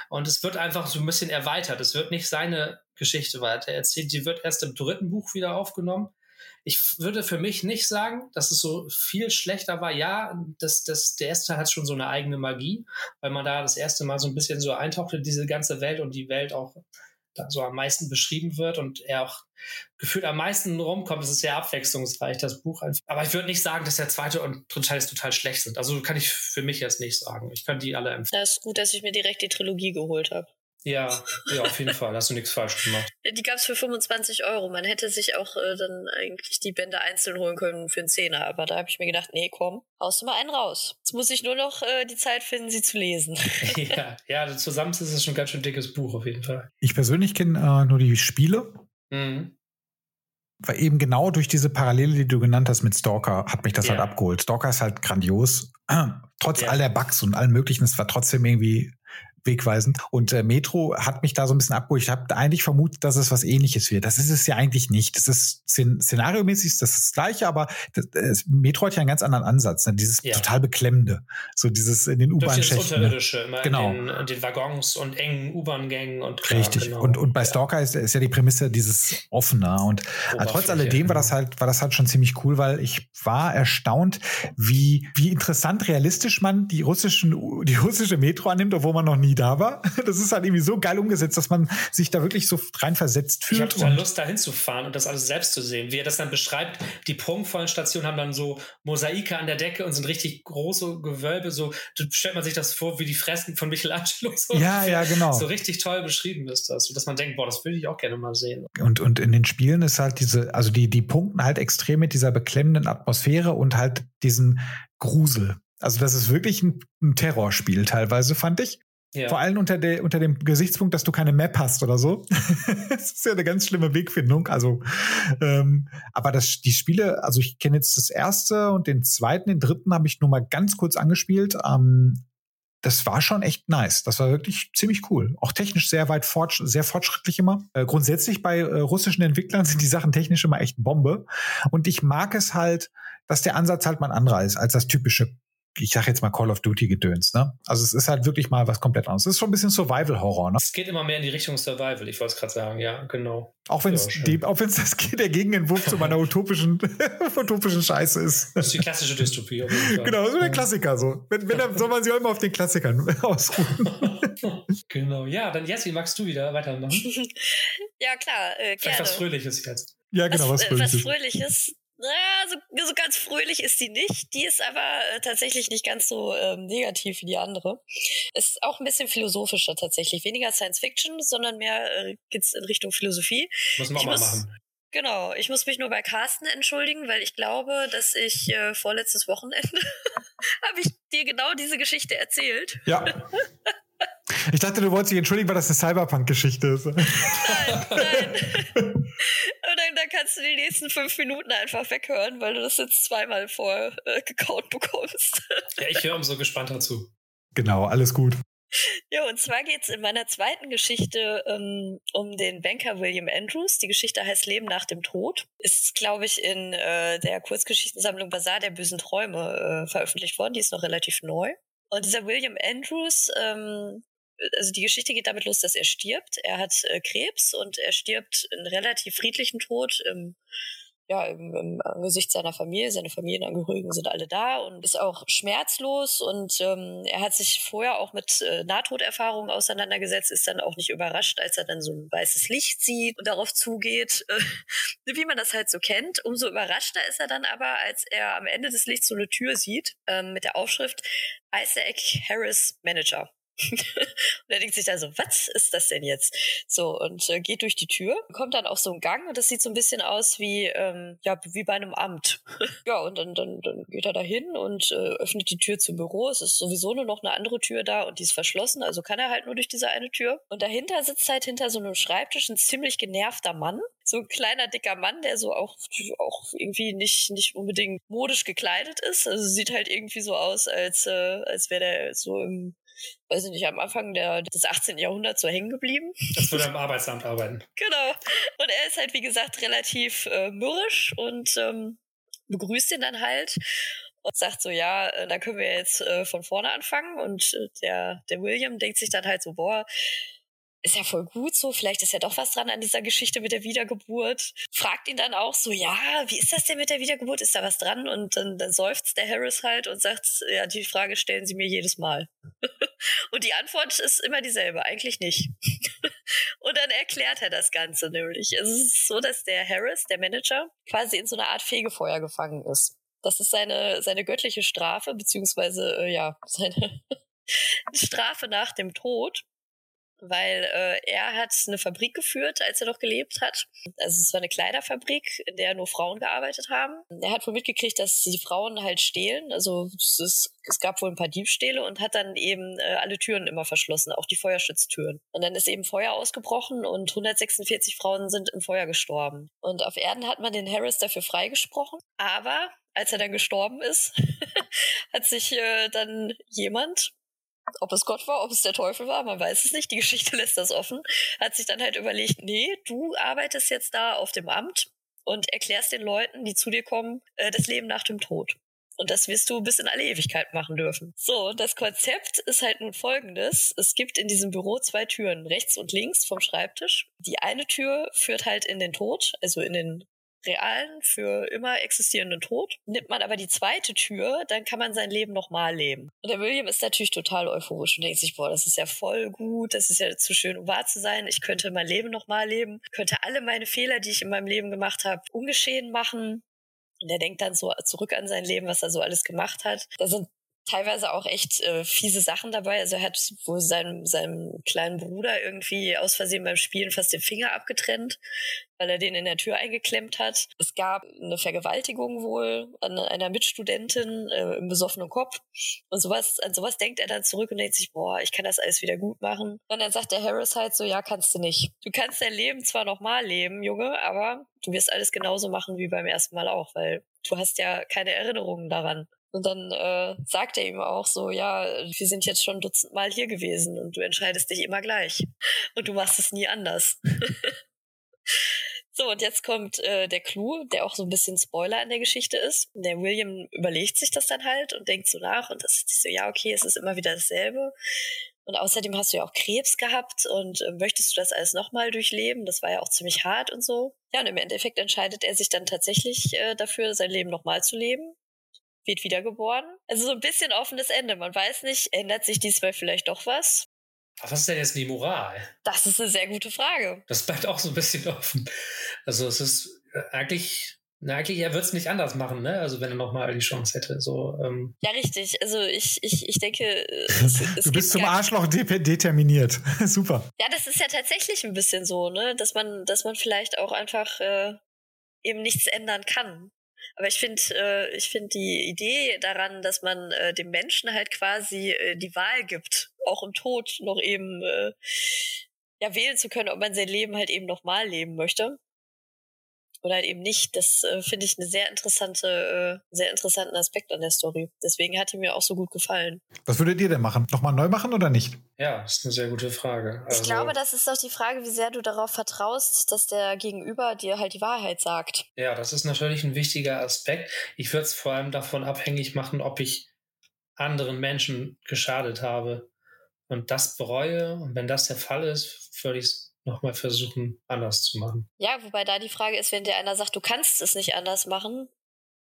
Und es wird einfach so ein bisschen erweitert. Es wird nicht seine Geschichte weiter erzählt. Die wird erst im dritten Buch wieder aufgenommen. Ich würde für mich nicht sagen, dass es so viel schlechter war. Ja, das, das, der erste Teil hat schon so eine eigene Magie, weil man da das erste Mal so ein bisschen so eintaucht in diese ganze Welt und die Welt auch da so am meisten beschrieben wird und er auch gefühlt am meisten rumkommt. Es ist sehr abwechslungsreich, das Buch. Aber ich würde nicht sagen, dass der zweite und dritte Teil total schlecht sind. Also kann ich für mich jetzt nicht sagen. Ich kann die alle empfehlen. Das ist gut, dass ich mir direkt die Trilogie geholt habe. Ja, ja, auf jeden Fall. Hast du nichts falsch gemacht. Die gab es für 25 Euro. Man hätte sich auch äh, dann eigentlich die Bände einzeln holen können für einen Zehner. Aber da habe ich mir gedacht, nee, komm, haust du mal einen raus. Jetzt muss ich nur noch äh, die Zeit finden, sie zu lesen. ja, ja, zusammen ist es schon ein ganz schön dickes Buch auf jeden Fall. Ich persönlich kenne äh, nur die Spiele. Mhm. Weil eben genau durch diese Parallele, die du genannt hast mit Stalker, hat mich das ja. halt abgeholt. Stalker ist halt grandios. Trotz ja. all der Bugs und allem möglichen, es war trotzdem irgendwie wegweisend. Und äh, Metro hat mich da so ein bisschen abgeholt. Ich habe eigentlich vermutet, dass es was ähnliches wird. Das ist es ja eigentlich nicht. Das ist szen szenariomäßig das, ist das gleiche, aber das, das, Metro hat ja einen ganz anderen Ansatz. Ne? Dieses ja. total beklemmende. So dieses in den U-Bahn-Schächten. Ne? Immer genau. in den, in den, Waggons und engen U-Bahn-Gängen und klar, Richtig. Genau. Und, und bei Stalker ist, ist ja die Prämisse dieses offener. Und äh, trotz alledem war das genau. halt, war das halt schon ziemlich cool, weil ich war erstaunt, wie, wie interessant realistisch man die russischen, die russische Metro annimmt, obwohl man noch nie da war. Das ist halt irgendwie so geil umgesetzt, dass man sich da wirklich so reinversetzt fühlt. Ich habe total Lust, da hinzufahren und das alles selbst zu sehen. Wie er das dann beschreibt, die prunkvollen Stationen haben dann so Mosaike an der Decke und sind richtig große Gewölbe. So stellt man sich das vor, wie die Fresken von Michelangelo. So ja, ja, genau. So richtig toll beschrieben ist das, dass man denkt, boah, das würde ich auch gerne mal sehen. Und, und in den Spielen ist halt diese, also die, die punkten halt extrem mit dieser beklemmenden Atmosphäre und halt diesen Grusel. Also das ist wirklich ein, ein Terrorspiel teilweise, fand ich. Ja. Vor allem unter, der, unter dem Gesichtspunkt, dass du keine Map hast oder so. das ist ja eine ganz schlimme Wegfindung. Also, ähm, aber das, die Spiele, also ich kenne jetzt das erste und den zweiten, den dritten habe ich nur mal ganz kurz angespielt. Ähm, das war schon echt nice. Das war wirklich ziemlich cool. Auch technisch sehr weit fort, sehr fortschrittlich immer. Äh, grundsätzlich bei äh, russischen Entwicklern sind die Sachen technisch immer echt Bombe. Und ich mag es halt, dass der Ansatz halt mal ein anderer ist als das typische ich sag jetzt mal Call of Duty Gedöns, ne? Also es ist halt wirklich mal was komplett anderes. Es ist schon ein bisschen Survival Horror, ne? Es geht immer mehr in die Richtung Survival, ich wollte es gerade sagen, ja, genau. Auch wenn es ja, auch wenn es das der Gegenentwurf zu meiner utopischen utopischen Scheiße ist. Das ist die klassische Dystopie. Auf jeden Fall. Genau, so der Klassiker so. Wenn, wenn dann soll man sich auch immer auf den Klassikern ausruhen. genau. Ja, dann Jessie, magst du wieder weitermachen? ja, klar, äh, Vielleicht was Fröhliches jetzt. Ja, genau, was, was Fröhliches. Was Fröhliches naja, so, so ganz fröhlich ist die nicht. Die ist aber äh, tatsächlich nicht ganz so ähm, negativ wie die andere. Ist auch ein bisschen philosophischer tatsächlich. Weniger Science Fiction, sondern mehr äh, geht's in Richtung Philosophie. Muss man auch mal machen. Genau, ich muss mich nur bei Carsten entschuldigen, weil ich glaube, dass ich äh, vorletztes Wochenende habe ich dir genau diese Geschichte erzählt. Ja. Ich dachte, du wolltest dich entschuldigen, weil das eine Cyberpunk-Geschichte ist. Nein, nein. Und dann, dann, kannst du die nächsten fünf Minuten einfach weghören, weil du das jetzt zweimal vorgekaut äh, bekommst. ja, ich höre umso gespannter zu. Genau, alles gut. Ja, und zwar geht es in meiner zweiten Geschichte ähm, um den Banker William Andrews. Die Geschichte heißt Leben nach dem Tod. Ist, glaube ich, in äh, der Kurzgeschichtensammlung Bazar der bösen Träume äh, veröffentlicht worden. Die ist noch relativ neu. Und dieser William Andrews ähm, also die Geschichte geht damit los, dass er stirbt. Er hat äh, Krebs und er stirbt einen relativ friedlichen Tod im, ja, im, im Angesicht seiner Familie. Seine Familienangehörigen sind alle da und ist auch schmerzlos und ähm, er hat sich vorher auch mit äh, Nahtoderfahrungen auseinandergesetzt, ist dann auch nicht überrascht, als er dann so ein weißes Licht sieht und darauf zugeht, äh, wie man das halt so kennt. Umso überraschter ist er dann aber, als er am Ende des Lichts so eine Tür sieht ähm, mit der Aufschrift Isaac Harris Manager. Und er denkt sich da so, was ist das denn jetzt? So, und äh, geht durch die Tür, kommt dann auch so ein Gang und das sieht so ein bisschen aus wie, ähm, ja, wie bei einem Amt. ja, und dann, dann, dann geht er da hin und äh, öffnet die Tür zum Büro. Es ist sowieso nur noch eine andere Tür da und die ist verschlossen, also kann er halt nur durch diese eine Tür. Und dahinter sitzt halt hinter so einem Schreibtisch ein ziemlich genervter Mann. So ein kleiner, dicker Mann, der so auch, auch irgendwie nicht, nicht unbedingt modisch gekleidet ist. Also sieht halt irgendwie so aus, als, äh, als wäre der so im weiß ich nicht, am Anfang der, des 18. Jahrhunderts so hängen geblieben. Das würde am Arbeitsamt arbeiten. Genau. Und er ist halt, wie gesagt, relativ äh, mürrisch und ähm, begrüßt ihn dann halt und sagt so, ja, äh, da können wir jetzt äh, von vorne anfangen. Und äh, der, der William denkt sich dann halt so, boah, ist ja voll gut so, vielleicht ist ja doch was dran an dieser Geschichte mit der Wiedergeburt. Fragt ihn dann auch so, ja, wie ist das denn mit der Wiedergeburt? Ist da was dran? Und dann, dann seufzt der Harris halt und sagt, ja, die Frage stellen sie mir jedes Mal. und die Antwort ist immer dieselbe, eigentlich nicht. und dann erklärt er das Ganze nämlich. Es ist so, dass der Harris, der Manager, quasi in so einer Art Fegefeuer gefangen ist. Das ist seine, seine göttliche Strafe, beziehungsweise, äh, ja, seine Strafe nach dem Tod weil äh, er hat eine Fabrik geführt, als er noch gelebt hat. Also es war eine Kleiderfabrik, in der nur Frauen gearbeitet haben. Er hat wohl mitgekriegt, dass die Frauen halt stehlen. Also es, ist, es gab wohl ein paar Diebstähle und hat dann eben äh, alle Türen immer verschlossen, auch die Feuerschutztüren. Und dann ist eben Feuer ausgebrochen und 146 Frauen sind im Feuer gestorben. Und auf Erden hat man den Harris dafür freigesprochen. Aber als er dann gestorben ist, hat sich äh, dann jemand ob es Gott war, ob es der Teufel war, man weiß es nicht. Die Geschichte lässt das offen. Hat sich dann halt überlegt, nee, du arbeitest jetzt da auf dem Amt und erklärst den Leuten, die zu dir kommen, äh, das Leben nach dem Tod. Und das wirst du bis in alle Ewigkeit machen dürfen. So, das Konzept ist halt nun folgendes. Es gibt in diesem Büro zwei Türen, rechts und links vom Schreibtisch. Die eine Tür führt halt in den Tod, also in den realen, für immer existierenden Tod. Nimmt man aber die zweite Tür, dann kann man sein Leben nochmal leben. Und der William ist natürlich total euphorisch und denkt sich, boah, das ist ja voll gut, das ist ja zu schön, um wahr zu sein. Ich könnte mein Leben nochmal leben, könnte alle meine Fehler, die ich in meinem Leben gemacht habe, ungeschehen machen. Und er denkt dann so zurück an sein Leben, was er so alles gemacht hat. Da sind teilweise auch echt äh, fiese Sachen dabei. Also er hat wohl seinem, seinem kleinen Bruder irgendwie aus Versehen beim Spielen fast den Finger abgetrennt, weil er den in der Tür eingeklemmt hat. Es gab eine Vergewaltigung wohl an einer Mitstudentin äh, im besoffenen Kopf. Und sowas, an sowas denkt er dann zurück und denkt sich, boah, ich kann das alles wieder gut machen. Und dann sagt der Harris halt so, ja, kannst du nicht. Du kannst dein Leben zwar nochmal leben, Junge, aber du wirst alles genauso machen wie beim ersten Mal auch, weil du hast ja keine Erinnerungen daran. Und dann äh, sagt er ihm auch so, ja, wir sind jetzt schon dutzendmal hier gewesen und du entscheidest dich immer gleich. Und du machst es nie anders. so, und jetzt kommt äh, der Clou, der auch so ein bisschen Spoiler in der Geschichte ist. Der William überlegt sich das dann halt und denkt so nach und das ist so, ja, okay, es ist immer wieder dasselbe. Und außerdem hast du ja auch Krebs gehabt und äh, möchtest du das alles nochmal durchleben? Das war ja auch ziemlich hart und so. Ja, und im Endeffekt entscheidet er sich dann tatsächlich äh, dafür, sein Leben nochmal zu leben wird wiedergeboren. Also so ein bisschen offenes Ende. Man weiß nicht, ändert sich diesmal vielleicht doch was? Was ist denn jetzt die Moral? Das ist eine sehr gute Frage. Das bleibt auch so ein bisschen offen. Also es ist äh, eigentlich, na, eigentlich, er wird es nicht anders machen, ne? Also wenn er nochmal die Chance hätte. So, ähm. Ja, richtig. Also ich, ich, ich denke. Es, es du bist zum Arschloch de determiniert. Super. Ja, das ist ja tatsächlich ein bisschen so, ne? Dass man, dass man vielleicht auch einfach äh, eben nichts ändern kann. Aber ich finde, äh, ich finde die Idee daran, dass man äh, dem Menschen halt quasi äh, die Wahl gibt, auch im Tod noch eben äh, ja wählen zu können, ob man sein Leben halt eben nochmal leben möchte oder halt eben nicht. Das äh, finde ich eine sehr interessante, äh, sehr interessanten Aspekt an der Story. Deswegen hat die mir auch so gut gefallen. Was würdet ihr denn machen? Nochmal neu machen oder nicht? Ja, das ist eine sehr gute Frage. Also ich glaube, das ist doch die Frage, wie sehr du darauf vertraust, dass der Gegenüber dir halt die Wahrheit sagt. Ja, das ist natürlich ein wichtiger Aspekt. Ich würde es vor allem davon abhängig machen, ob ich anderen Menschen geschadet habe und das bereue. Und wenn das der Fall ist, würde ich es nochmal versuchen, anders zu machen. Ja, wobei da die Frage ist, wenn dir einer sagt, du kannst es nicht anders machen,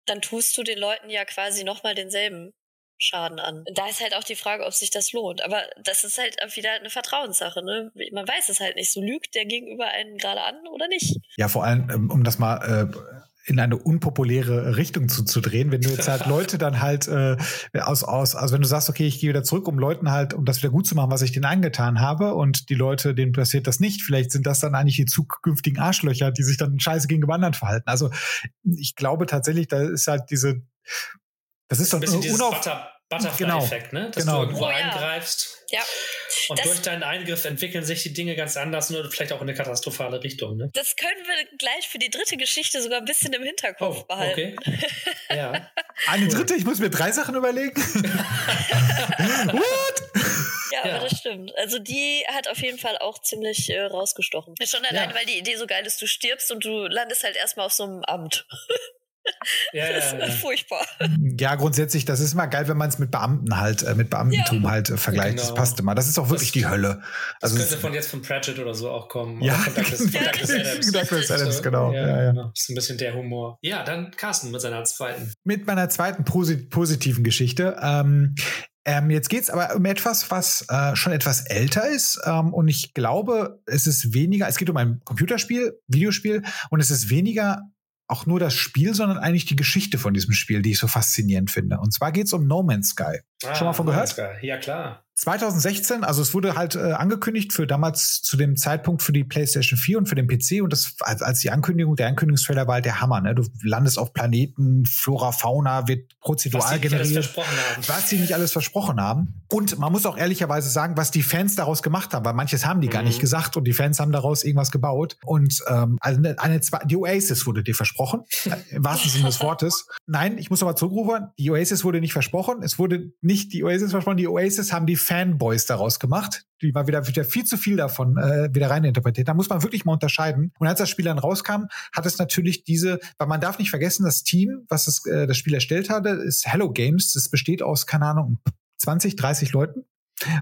dann tust du den Leuten ja quasi nochmal denselben Schaden an. Da ist halt auch die Frage, ob sich das lohnt. Aber das ist halt wieder eine Vertrauenssache. Ne? Man weiß es halt nicht. So lügt der Gegenüber einen gerade an oder nicht. Ja, vor allem, ähm, um das mal äh, in eine unpopuläre Richtung zuzudrehen, wenn du jetzt halt Leute dann halt äh, aus, aus, also wenn du sagst, okay, ich gehe wieder zurück, um Leuten halt, um das wieder gut zu machen, was ich denen angetan habe und die Leute, denen passiert das nicht, vielleicht sind das dann eigentlich die zukünftigen Arschlöcher, die sich dann scheiße gegenüber anderen verhalten. Also ich glaube tatsächlich, da ist halt diese, das ist doch unauf, Butterfly-Effekt, genau, ne? Dass genau. du irgendwo oh, ja. eingreifst. Ja. Und das, durch deinen Eingriff entwickeln sich die Dinge ganz anders, nur vielleicht auch in eine katastrophale Richtung. Ne? Das können wir gleich für die dritte Geschichte sogar ein bisschen im Hinterkopf oh, behalten. Okay. ja. Eine dritte? Ich muss mir drei Sachen überlegen. What? Ja, ja, aber das stimmt. Also die hat auf jeden Fall auch ziemlich äh, rausgestochen. Schon allein, ja. weil die Idee so geil ist, du stirbst und du landest halt erstmal auf so einem Amt. Ja, das ist ja, furchtbar. Ja, grundsätzlich, das ist immer geil, wenn man es mit Beamten halt, äh, mit Beamtentum ja. halt äh, vergleicht. Genau. Das passt immer. Das ist auch wirklich das, die Hölle. Also das könnte von jetzt von Pratchett oder so auch kommen. Ja, von Douglas, von Douglas Adams. Douglas Adams, genau. Ja, ja, genau. Das ist ein bisschen der Humor. Ja, dann Carsten mit seiner zweiten. Mit meiner zweiten posit positiven Geschichte. Ähm, ähm, jetzt geht es aber um etwas, was äh, schon etwas älter ist. Ähm, und ich glaube, es ist weniger, es geht um ein Computerspiel, Videospiel, und es ist weniger auch nur das Spiel, sondern eigentlich die Geschichte von diesem Spiel, die ich so faszinierend finde. Und zwar geht es um No Man's Sky. Ah, Schon mal von gehört? Ja, klar. 2016, also es wurde halt äh, angekündigt für damals zu dem Zeitpunkt für die PlayStation 4 und für den PC und das als, als die Ankündigung, der Ankündigungstrailer war halt der Hammer, ne? Du landest auf Planeten, Flora, Fauna wird prozedural was generiert. Was sie nicht alles versprochen haben. Und man muss auch ehrlicherweise sagen, was die Fans daraus gemacht haben, weil manches haben die mhm. gar nicht gesagt und die Fans haben daraus irgendwas gebaut. Und ähm, also eine, eine die Oasis wurde dir versprochen, im wahrsten Sinne des Wortes. Nein, ich muss aber zurückrufen, die Oasis wurde nicht versprochen. Es wurde nicht die Oasis versprochen, die Oasis haben die Fanboys daraus gemacht. Die war wieder, wieder viel zu viel davon äh, wieder reininterpretiert. Da muss man wirklich mal unterscheiden. Und als das Spiel dann rauskam, hat es natürlich diese, weil man darf nicht vergessen, das Team, was das, äh, das Spiel erstellt hatte, ist Hello Games. Das besteht aus, keine Ahnung, 20, 30 Leuten.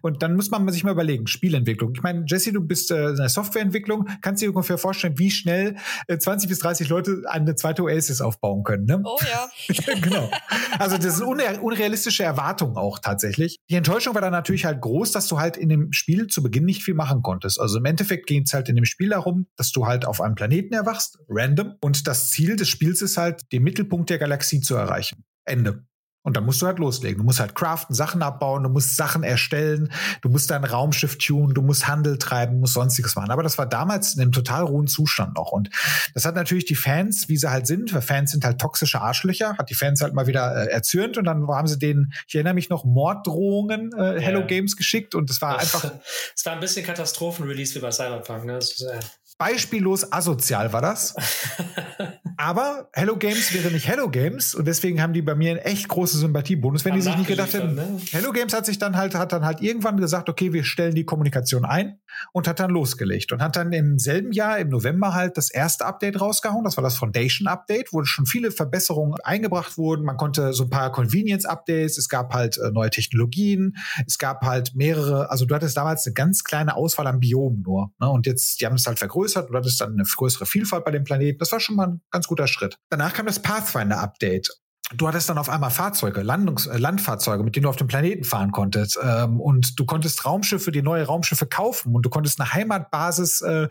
Und dann muss man sich mal überlegen, Spielentwicklung. Ich meine, Jesse, du bist äh, in der Softwareentwicklung. Kannst du dir ungefähr vorstellen, wie schnell äh, 20 bis 30 Leute eine zweite Oasis aufbauen können? Ne? Oh ja. genau. Also das ist eine unrealistische Erwartung auch tatsächlich. Die Enttäuschung war dann natürlich halt groß, dass du halt in dem Spiel zu Beginn nicht viel machen konntest. Also im Endeffekt geht es halt in dem Spiel darum, dass du halt auf einem Planeten erwachst, random. Und das Ziel des Spiels ist halt, den Mittelpunkt der Galaxie zu erreichen. Ende. Und dann musst du halt loslegen. Du musst halt craften, Sachen abbauen, du musst Sachen erstellen, du musst dein Raumschiff tunen, du musst Handel treiben, musst sonstiges machen. Aber das war damals in einem total ruhen Zustand noch. Und das hat natürlich die Fans, wie sie halt sind, weil Fans sind halt toxische Arschlöcher, hat die Fans halt mal wieder äh, erzürnt und dann haben sie denen, ich erinnere mich noch, Morddrohungen äh, Hello yeah. Games geschickt und es war einfach. Es war ein bisschen Katastrophenrelease wie bei Cyberpunk, ne? Ist, äh beispiellos asozial war das. Aber Hello Games wäre nicht Hello Games und deswegen haben die bei mir eine echt große Sympathiebonus, wenn Haben die sich nicht gedacht hätten. Ne? Hello Games hat sich dann halt, hat dann halt irgendwann gesagt, okay, wir stellen die Kommunikation ein und hat dann losgelegt und hat dann im selben Jahr, im November halt das erste Update rausgehauen. Das war das Foundation Update, wo schon viele Verbesserungen eingebracht wurden. Man konnte so ein paar Convenience Updates, es gab halt äh, neue Technologien, es gab halt mehrere, also du hattest damals eine ganz kleine Auswahl an Biomen nur. Ne? Und jetzt, die haben es halt vergrößert und hattest dann eine größere Vielfalt bei dem Planeten. Das war schon mal ein ganz guter Schritt. Danach kam das Pathfinder Update du hattest dann auf einmal Fahrzeuge, Landungs äh, Landfahrzeuge, mit denen du auf dem Planeten fahren konntest. Ähm, und du konntest Raumschiffe, die neue Raumschiffe kaufen und du konntest eine Heimatbasis, äh,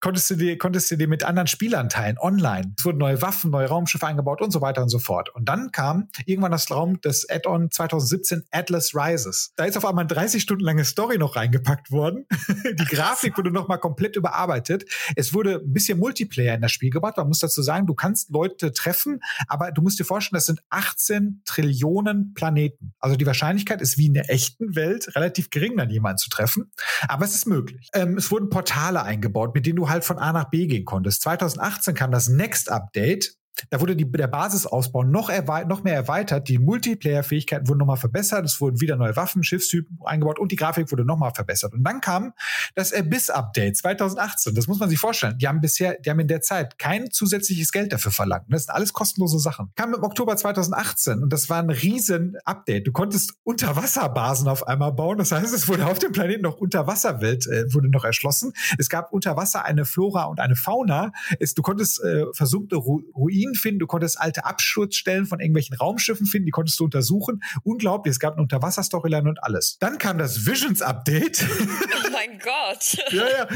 konntest du dir, konntest du dir mit anderen Spielern teilen, online. Es wurden neue Waffen, neue Raumschiffe eingebaut und so weiter und so fort. Und dann kam irgendwann das Raum, das Add-on 2017 Atlas Rises. Da ist auf einmal eine 30 Stunden lange Story noch reingepackt worden. die Grafik wurde nochmal komplett überarbeitet. Es wurde ein bisschen Multiplayer in das Spiel gebracht. Man muss dazu sagen, du kannst Leute treffen, aber du musst dir vorstellen, das sind 18 Trillionen Planeten. Also die Wahrscheinlichkeit ist wie in der echten Welt relativ gering, dann jemanden zu treffen. Aber es ist möglich. Ähm, es wurden Portale eingebaut, mit denen du halt von A nach B gehen konntest. 2018 kam das Next Update, da wurde die, der Basisausbau noch, noch mehr erweitert, die Multiplayer-Fähigkeiten wurden nochmal verbessert, es wurden wieder neue Waffen, Schiffstypen eingebaut und die Grafik wurde nochmal verbessert. Und dann kam das Abyss-Update 2018. Das muss man sich vorstellen. Die haben bisher, die haben in der Zeit kein zusätzliches Geld dafür verlangt. Das sind alles kostenlose Sachen. Kam im Oktober 2018 und das war ein riesen Update. Du konntest Unterwasserbasen auf einmal bauen. Das heißt, es wurde auf dem Planeten noch Unterwasserwelt äh, wurde noch erschlossen. Es gab unter Wasser eine Flora und eine Fauna. Es, du konntest äh, versuchte Ru Ruinen Ruinen finden, du konntest alte Absturzstellen von irgendwelchen Raumschiffen finden, die konntest du untersuchen. Unglaublich, es gab eine Unterwasser-Storyline und alles. Dann kam das Visions-Update. Oh mein Gott. ja, ja.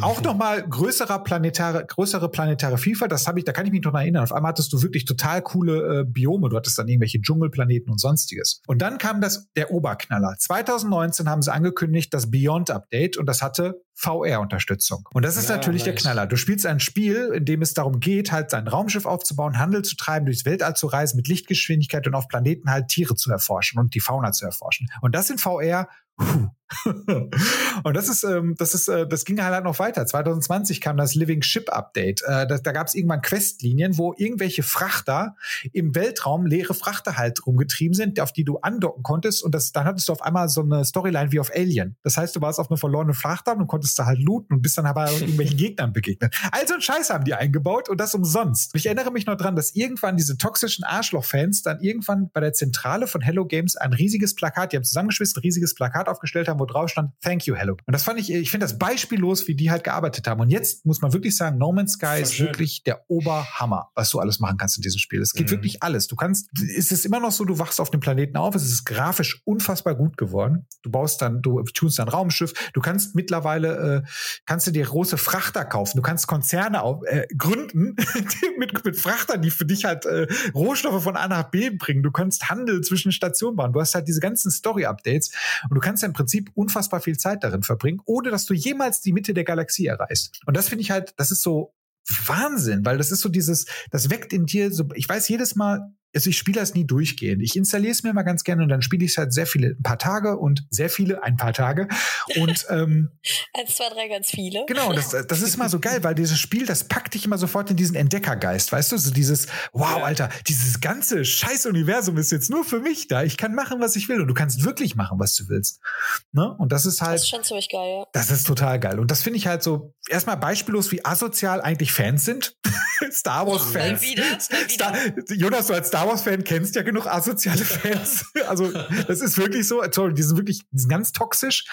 Auch nochmal größere planetare, größere planetare Vielfalt, das habe ich, da kann ich mich noch erinnern. Auf einmal hattest du wirklich total coole äh, Biome. Du hattest dann irgendwelche Dschungelplaneten und sonstiges. Und dann kam das, der Oberknaller. 2019 haben sie angekündigt, das Beyond Update und das hatte VR-Unterstützung. Und das ist ja, natürlich nice. der Knaller. Du spielst ein Spiel, in dem es darum geht, halt sein Raumschiff aufzubauen, Handel zu treiben, durchs Weltall zu reisen, mit Lichtgeschwindigkeit und auf Planeten halt Tiere zu erforschen und die Fauna zu erforschen. Und das in VR Puh. und das ist, ähm, das ist, äh, das ging halt noch weiter. 2020 kam das Living Ship Update. Äh, da da gab es irgendwann Questlinien, wo irgendwelche Frachter im Weltraum leere Frachter halt rumgetrieben sind, auf die du andocken konntest. Und das, dann hattest du auf einmal so eine Storyline wie auf Alien. Das heißt, du warst auf einer verlorenen Frachter und konntest da halt looten und bist dann aber irgendwelchen Gegnern begegnet. Also ein Scheiß haben die eingebaut und das umsonst. Ich erinnere mich noch dran, dass irgendwann diese toxischen Arschloch-Fans dann irgendwann bei der Zentrale von Hello Games ein riesiges Plakat, die haben zusammengeschmissen, ein riesiges Plakat aufgestellt haben, wo drauf stand, Thank you, Hello. Und das fand ich, ich finde das beispiellos, wie die halt gearbeitet haben. Und jetzt muss man wirklich sagen, No Man's Sky ist schön. wirklich der Oberhammer, was du alles machen kannst in diesem Spiel. Es geht Mhm. wirklich alles. Du kannst, ist es immer noch so, du wachst auf dem Planeten auf, es ist grafisch unfassbar gut geworden. Du baust dann, du tunst dein Raumschiff, du kannst mittlerweile, äh, kannst du dir große Frachter kaufen, du kannst Konzerne auf, äh, gründen mit, mit Frachtern, die für dich halt äh, Rohstoffe von A nach B bringen. Du kannst Handel zwischen Stationen bauen. Du hast halt diese ganzen Story-Updates und du kannst ja im Prinzip unfassbar viel Zeit darin verbringen, ohne dass du jemals die Mitte der Galaxie erreichst. Und das finde ich halt, das ist so Wahnsinn, weil das ist so dieses, das weckt in dir so, ich weiß jedes Mal, also ich spiele das nie durchgehend. Ich installiere es mir mal ganz gerne und dann spiele ich es halt sehr viele, ein paar Tage und sehr viele, ein paar Tage. Und ähm, Eins, zwei, drei, ganz viele. Genau, das, das ist immer so geil, weil dieses Spiel, das packt dich immer sofort in diesen Entdeckergeist, weißt du? So dieses, wow. Alter, dieses ganze scheiß Universum ist jetzt nur für mich da. Ich kann machen, was ich will und du kannst wirklich machen, was du willst. Ne? Und das ist Das halt, ist schon ziemlich geil, ja. das ist total geil. Und das finde ich halt so, erstmal beispiellos, wie asozial eigentlich Fans sind. Star Mal Wars-Fans. mal Star. Jonas, du als Star Wars-Fan kennst ja genug asoziale Fans. Also, das ist wirklich so. Sorry, die sind wirklich die sind ganz toxisch.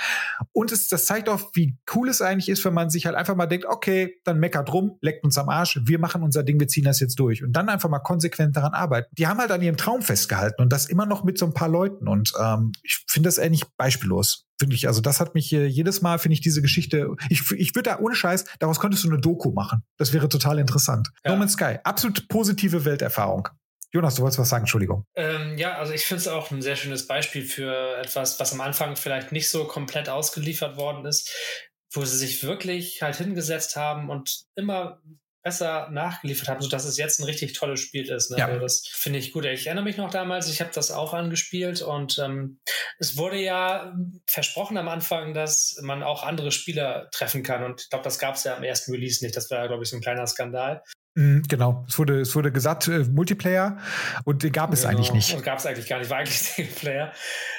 Und es, das zeigt auch, wie cool es eigentlich ist, wenn man sich halt einfach mal denkt, okay, dann meckert rum, leckt uns am Arsch, wir machen unser Ding, wir ziehen das jetzt durch. Und dann einfach mal konsequent daran arbeiten. Die haben halt an ihrem Traum festgehalten und das immer noch mit so ein paar Leuten. Und ähm, ich finde das eigentlich beispiellos. Finde ich, also das hat mich äh, jedes Mal, finde ich diese Geschichte, ich, ich würde da ohne Scheiß, daraus könntest du eine Doku machen. Das wäre total interessant. Ja. No Man's Sky, absolut positive Welterfahrung. Jonas, du wolltest was sagen, Entschuldigung. Ähm, ja, also ich finde es auch ein sehr schönes Beispiel für etwas, was am Anfang vielleicht nicht so komplett ausgeliefert worden ist, wo sie sich wirklich halt hingesetzt haben und immer besser nachgeliefert haben, sodass es jetzt ein richtig tolles Spiel ist. Ne? Ja. Also das finde ich gut. Ich erinnere mich noch damals, ich habe das auch angespielt und ähm, es wurde ja versprochen am Anfang, dass man auch andere Spieler treffen kann. Und ich glaube, das gab es ja am ersten Release nicht. Das war, glaube ich, so ein kleiner Skandal. Mhm, genau, es wurde, es wurde gesagt, äh, Multiplayer und den gab es Genau. eigentlich nicht. Und gab es eigentlich gar nicht, war eigentlich Singleplayer.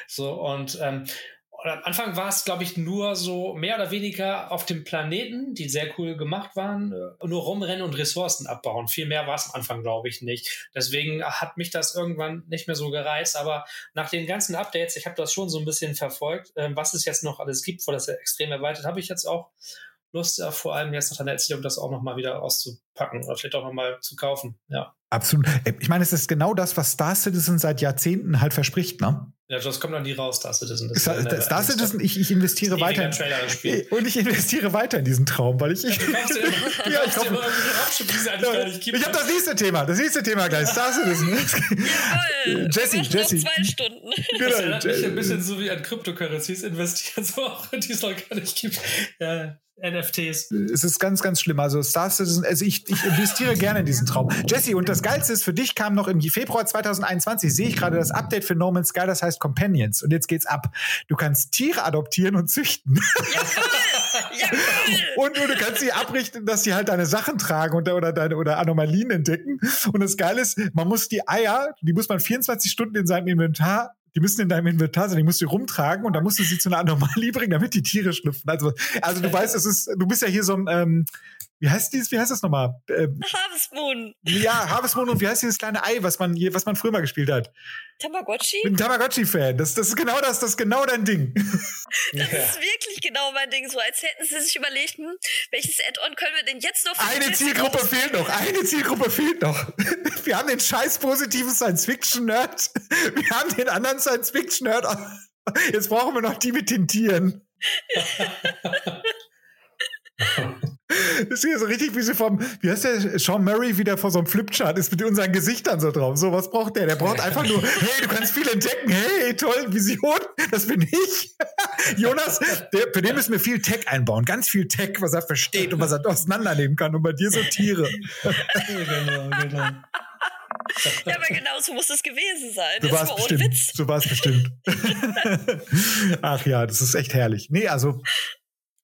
So, und, ähm, und am Anfang war es, glaube ich, nur so mehr oder weniger auf dem Planeten, die sehr cool gemacht waren, äh, nur rumrennen und Ressourcen abbauen. Viel mehr war es am Anfang, glaube ich, nicht. Deswegen hat mich das irgendwann nicht mehr so gereizt. Aber nach den ganzen Updates, ich habe das schon so ein bisschen verfolgt, ähm, was es jetzt noch alles gibt, wo das ja extrem erweitert, habe ich jetzt auch Lust, äh, vor allem jetzt nach deiner Erzählung, das auch nochmal wieder auszupacken oder vielleicht auch nochmal zu kaufen. Ja. Absolut. Äh, Ich meine, es ist genau das, was Star Citizen seit Jahrzehnten halt verspricht, ne? Ja, das kommt dann nie raus, Star Citizen. Das Star, ist eine- Star Citizen, ich, ich investiere weiter. Das Spiel. Und ich investiere weiter in diesen Traum, weil ich. ich Du kaufst dir immer, Ja, ich immer nicht gibt. Ich habe das nächste Thema, das nächste Thema gleich. Star Citizen. Jawohl. Jesse, Jesse. zwei Stunden. das Genau, erinnert mich ein bisschen so wie an Cryptocurrencies investieren, so auch die es noch gar nicht gibt. Ja, NFTs. es ist ganz, ganz schlimm. Also Star Citizen, also ich, ich investiere gerne in diesen Traum. Jesse, und das Geilste ist, für dich kam noch im Februar 2021, sehe ich gerade das Update für No Man's Sky, das heißt Companions. Und jetzt geht's ab. Du kannst Tiere adoptieren und züchten. Und du, du kannst sie abrichten, dass sie halt deine Sachen tragen und, oder deine oder Anomalien entdecken. Und das Geile ist, man muss die Eier, die muss man 24 Stunden in seinem Inventar, die müssen in deinem Inventar sein, die musst du rumtragen und dann musst du sie zu einer Anomalie bringen, damit die Tiere schlüpfen. Also, also du weißt, es ist, du bist ja hier so ein, ähm, wie heißt dies, wie heißt das nochmal? Ähm, Harvest Moon. ja, Harvest Moon und wie heißt dieses kleine Ei, was man hier, was man früher mal gespielt hat? Tamagotchi? Ich bin ein Tamagotchi-Fan. Das, das ist genau das, das ist genau dein Ding. Das Ja. ist wirklich genau mein Ding. So als hätten sie sich überlegt, hm, welches Add-on können wir denn jetzt noch für die Eine Zielgruppe raus- fehlt noch. Eine Zielgruppe fehlt noch. Wir haben den scheiß positiven Science-Fiction-Nerd. Wir haben den anderen Science-Fiction-Nerd. Jetzt brauchen wir noch die mit den Tieren. Das ist hier so richtig wie sie vom, wie heißt der, Sean Murray wieder vor so einem Flipchart ist mit unseren Gesichtern so drauf. So, was braucht der? Der braucht einfach nur, hey, du kannst viel entdecken. Hey, toll, Vision. Das bin ich. Jonas, der, für den müssen wir viel Tech einbauen. Ganz viel Tech, was er versteht und was er auseinandernehmen kann. Und bei dir so Tiere. genau, genau. ja, aber genau so muss es gewesen sein. So war es bestimmt. So war es bestimmt. Ach ja, das ist echt herrlich. Nee, also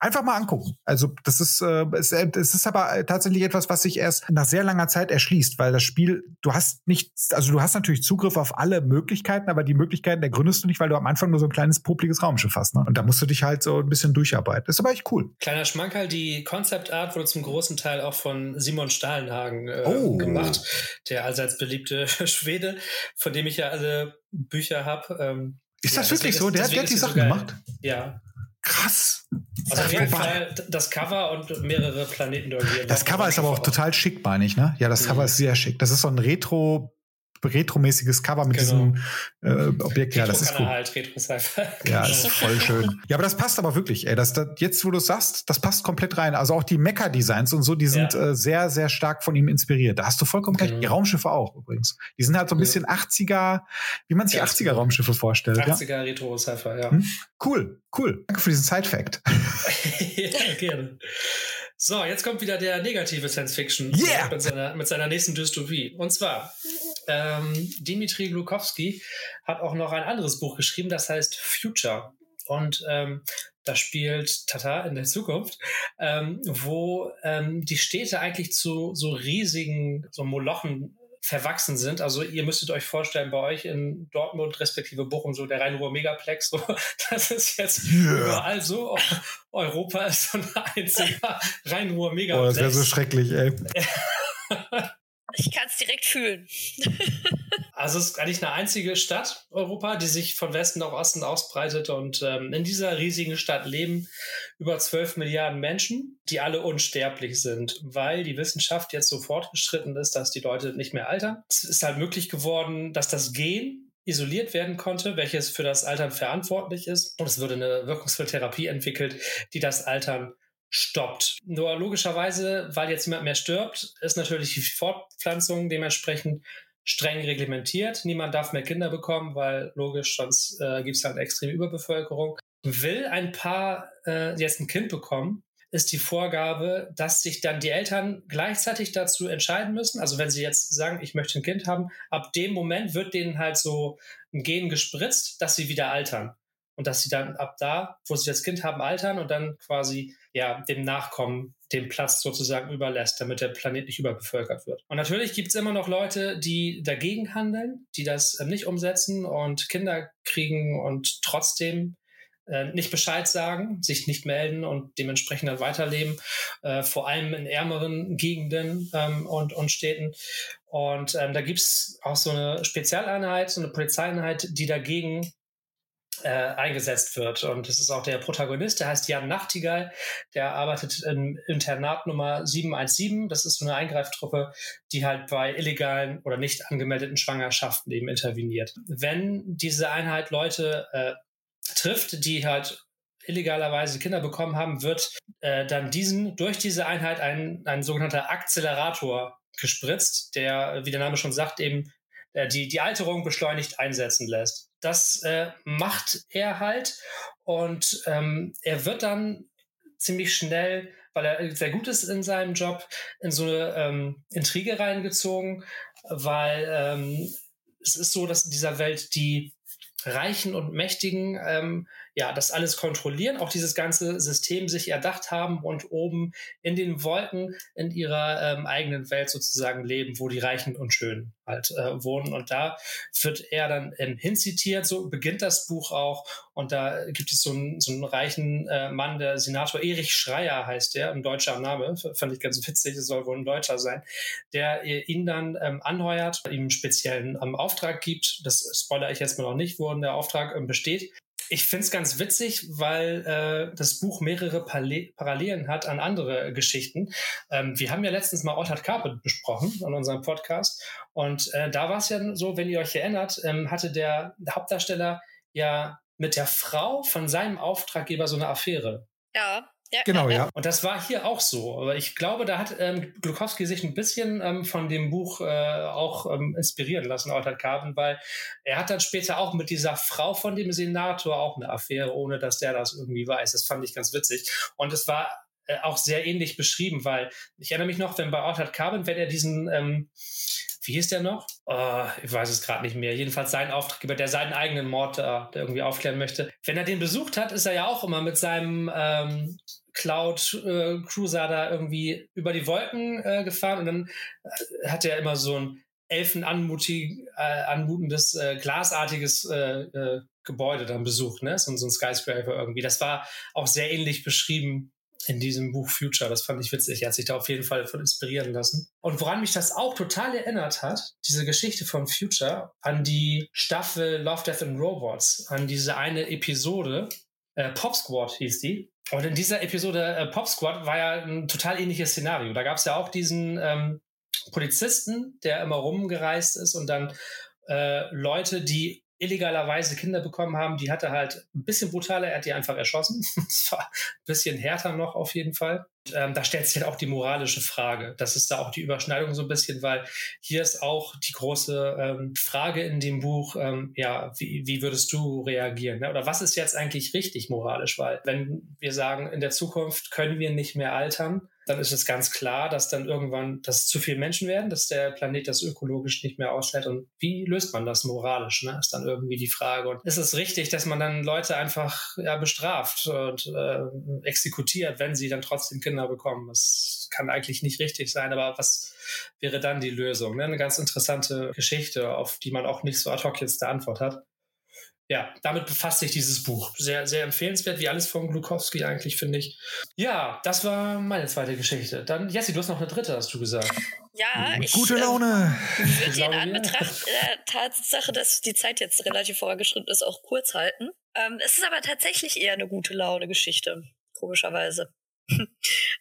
Einfach mal angucken. Also das ist, äh, es, äh, es ist aber äh, tatsächlich etwas, was sich erst nach sehr langer Zeit erschließt, weil das Spiel, du hast nicht, also du hast natürlich Zugriff auf alle Möglichkeiten, aber die Möglichkeiten ergründest du nicht, weil du am Anfang nur so ein kleines popliges Raumschiff hast. Ne? Und da musst du dich halt so ein bisschen durcharbeiten. Das ist aber echt cool. Kleiner Schmankerl, die Concept Art wurde zum großen Teil auch von Simon Stahlenhagen äh, oh. gemacht, der allseits beliebte Schwede, von dem ich ja alle Bücher habe. Ähm, ist das ja, wirklich so? Der, der hat die Sachen so gemacht? Ja. Krass. Also auf jeden Fall das Cover und mehrere Planeten dort. Das Cover ist aber auch total schick, meine ich, ne? Ja, das mhm. Cover ist sehr schick. Das ist so ein Retro retromäßiges Cover mit genau. diesem äh, Objekt. Ja, das ist cool. Halt, Retro ja, das ist voll schön. Ja, aber das passt aber wirklich. Ey, das, das jetzt, wo du sagst, das passt komplett rein. Also auch die Mecha-Designs und so, die sind ja. äh, sehr, sehr stark von ihm inspiriert. Da hast du vollkommen recht. Genau. Die Raumschiffe auch übrigens. Die sind halt so ein bisschen 80er, wie man sich ja, 80er Raumschiffe vorstellt. 80er ja? Retro ja. Hm? Cool, cool. Danke für diesen Side-Fact. ja, gerne. So, jetzt kommt wieder der negative Science Fiction yeah! mit, seiner, mit seiner nächsten Dystopie. Und zwar, ähm, Dimitri Glukowski hat auch noch ein anderes Buch geschrieben, das heißt Future. Und ähm, das spielt Tata in der Zukunft, ähm, wo ähm, die Städte eigentlich zu so riesigen so Molochen verwachsen sind. Also ihr müsstet euch vorstellen, bei euch in Dortmund respektive Bochum so der Rhein-Ruhr Megaplex, so, das ist jetzt yeah. überall so. Europa ist so ein einziger Rhein-Ruhr Megaplex. Oh, das wäre so schrecklich, ey. Ich kann es direkt fühlen. also es ist eigentlich eine einzige Stadt Europa, die sich von Westen nach Osten ausbreitet und ähm, in dieser riesigen Stadt leben über 12 Milliarden Menschen, die alle unsterblich sind, weil die Wissenschaft jetzt so fortgeschritten ist, dass die Leute nicht mehr altern. Es ist halt möglich geworden, dass das Gen isoliert werden konnte, welches für das Altern verantwortlich ist. Und es wurde eine wirkungsvolle Therapie entwickelt, die das Altern stoppt. Nur logischerweise, weil jetzt niemand mehr stirbt, ist natürlich die Fortpflanzung dementsprechend streng reglementiert. Niemand darf mehr Kinder bekommen, weil logisch, sonst äh, gibt es halt extreme Überbevölkerung. Will ein Paar äh, jetzt ein Kind bekommen, ist die Vorgabe, dass sich dann die Eltern gleichzeitig dazu entscheiden müssen. Also wenn sie jetzt sagen, ich möchte ein Kind haben, ab dem Moment wird denen halt so ein Gen gespritzt, dass sie wieder altern und dass sie dann ab da, wo sie das Kind haben, altern und dann quasi ja dem Nachkommen den Platz sozusagen überlässt, damit der Planet nicht überbevölkert wird. Und natürlich gibt es immer noch Leute, die dagegen handeln, die das äh, nicht umsetzen und Kinder kriegen und trotzdem äh, nicht Bescheid sagen, sich nicht melden und dementsprechend dann weiterleben, äh, vor allem in ärmeren Gegenden ähm, und, und Städten. Und ähm, da gibt es auch so eine Spezialeinheit, so eine Polizeieinheit, die dagegen äh, eingesetzt wird. Und das ist auch der Protagonist, der heißt Jan Nachtigall, der arbeitet im Internat Nummer 717. Das ist so eine Eingreiftruppe, die halt bei illegalen oder nicht angemeldeten Schwangerschaften eben interveniert. Wenn diese Einheit Leute äh, trifft, die halt illegalerweise Kinder bekommen haben, wird äh, dann diesen durch diese Einheit ein, ein sogenannter Akzelerator gespritzt, der, wie der Name schon sagt, eben äh, die, die Alterung beschleunigt einsetzen lässt. Das äh, macht er halt. Und ähm, er wird dann ziemlich schnell, weil er sehr gut ist in seinem Job, in so eine ähm, Intrige reingezogen, weil ähm, es ist so, dass in dieser Welt die Reichen und Mächtigen ähm, ja das alles kontrollieren, auch dieses ganze System sich erdacht haben und oben in den Wolken in ihrer ähm, eigenen Welt sozusagen leben, wo die Reichen und Schönen halt äh, wohnen. Und da wird er dann ähm, hinzitiert, so beginnt das Buch auch. Und da gibt es so einen, so einen reichen äh, Mann, der Senator Erich Schreier heißt der, ein deutscher Name, fand ich ganz witzig, es soll wohl ein Deutscher sein, der ihn dann ähm, anheuert, ihm speziellen ähm, Auftrag gibt. Das spoiler ich jetzt mal noch nicht, worin der Auftrag ähm, besteht ich finde es ganz witzig, weil äh, das Buch mehrere Parallelen hat an andere Geschichten. Ähm, wir haben ja letztens mal Altered Carpet besprochen an unserem Podcast. Und äh, da war es ja so, wenn ihr euch erinnert, ähm, hatte der Hauptdarsteller ja mit der Frau von seinem Auftraggeber so eine Affäre. Ja. Ja, genau, ja. Und das war hier auch so. Aber ich glaube, da hat ähm, Glukowski sich ein bisschen ähm, von dem Buch äh, auch ähm, inspirieren lassen, Altered Carbon, weil er hat dann später auch mit dieser Frau von dem Senator auch eine Affäre, ohne dass der das irgendwie weiß. Das fand ich ganz witzig. Und es war äh, auch sehr ähnlich beschrieben, weil ich erinnere mich noch, wenn bei Altered Carbon, wenn er diesen ähm, wie hieß der noch? Oh, ich weiß es gerade nicht mehr. Jedenfalls sein Auftraggeber, der seinen eigenen Mord äh, irgendwie aufklären möchte. Wenn er den besucht hat, ist er ja auch immer mit seinem ähm, Cloud äh, Cruiser da irgendwie über die Wolken äh, gefahren und dann äh, hat er immer so ein elfenanmutig äh, anmutendes äh, glasartiges äh, äh, Gebäude dann besucht, ne? So, so ein Skyscraper irgendwie. Das war auch sehr ähnlich beschrieben in diesem Buch Future. Das fand ich witzig. Er hat sich da auf jeden Fall von inspirieren lassen. Und woran mich das auch total erinnert hat, diese Geschichte von Future, an die Staffel Love, Death and Robots, an diese eine Episode, äh, Pop Squad hieß die. Und in dieser Episode äh, Pop Squad war ja ein total ähnliches Szenario. Da gab es ja auch diesen ähm, Polizisten, der immer rumgereist ist und dann äh, Leute, die illegalerweise Kinder bekommen haben, die hat er halt ein bisschen brutaler, er hat die einfach erschossen. das war ein bisschen härter noch auf jeden Fall. Ähm, da stellt sich halt auch die moralische Frage. Das ist da auch die Überschneidung so ein bisschen, weil hier ist auch die große ähm, Frage in dem Buch, ähm, ja, wie, wie würdest du reagieren? Ne? Oder was ist jetzt eigentlich richtig moralisch? Weil wenn wir sagen, in der Zukunft können wir nicht mehr altern, dann ist es ganz klar, dass dann irgendwann, dass zu viele Menschen werden, dass der Planet das ökologisch nicht mehr aushält. Und wie löst man das moralisch? Ne? Ist dann irgendwie die Frage. Und ist es richtig, dass man dann Leute einfach ja, bestraft und äh, exekutiert, wenn sie dann trotzdem Kinder bekommen? Das kann eigentlich nicht richtig sein. Aber was wäre dann die Lösung? Ne? Eine ganz interessante Geschichte, auf die man auch nicht so ad hoc jetzt eine Antwort hat ja, damit befasst sich dieses Buch. Sehr, sehr empfehlenswert, wie alles von Glukowski eigentlich, finde ich. Ja, das war meine zweite Geschichte. Dann, Jessie, du hast noch eine dritte, hast du gesagt. Ja, ich. Gute Laune. Äh, würde in Anbetracht der Tatsache, dass die Zeit jetzt relativ vorangeschritten ist, auch kurz halten. Ähm, es ist aber tatsächlich eher eine gute Laune-Geschichte, komischerweise.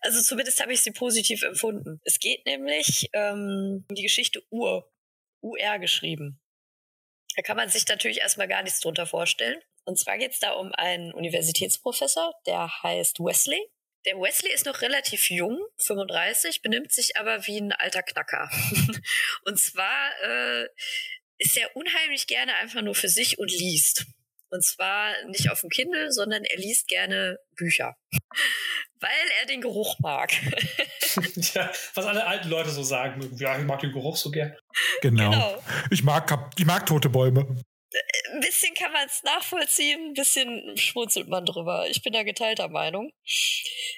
Also zumindest habe ich sie positiv empfunden. Es geht nämlich ähm, um die Geschichte Ur. UR geschrieben. Da kann man sich natürlich erstmal gar nichts drunter vorstellen. Und zwar geht es da um einen Universitätsprofessor, der heißt Wesley. Der Wesley ist noch relativ jung, 35, benimmt sich aber wie ein alter Knacker. und zwar äh, ist er unheimlich gerne einfach nur für sich und liest. Und zwar nicht auf dem Kindle, sondern er liest gerne Bücher. Weil er den Geruch mag. ja, was alle alten Leute so sagen. Ja, ich mag den Geruch so gern. Genau. genau. Ich, mag, ich mag tote Bäume. Ein bisschen kann man es nachvollziehen, ein bisschen schmunzelt man drüber. Ich bin da geteilter Meinung.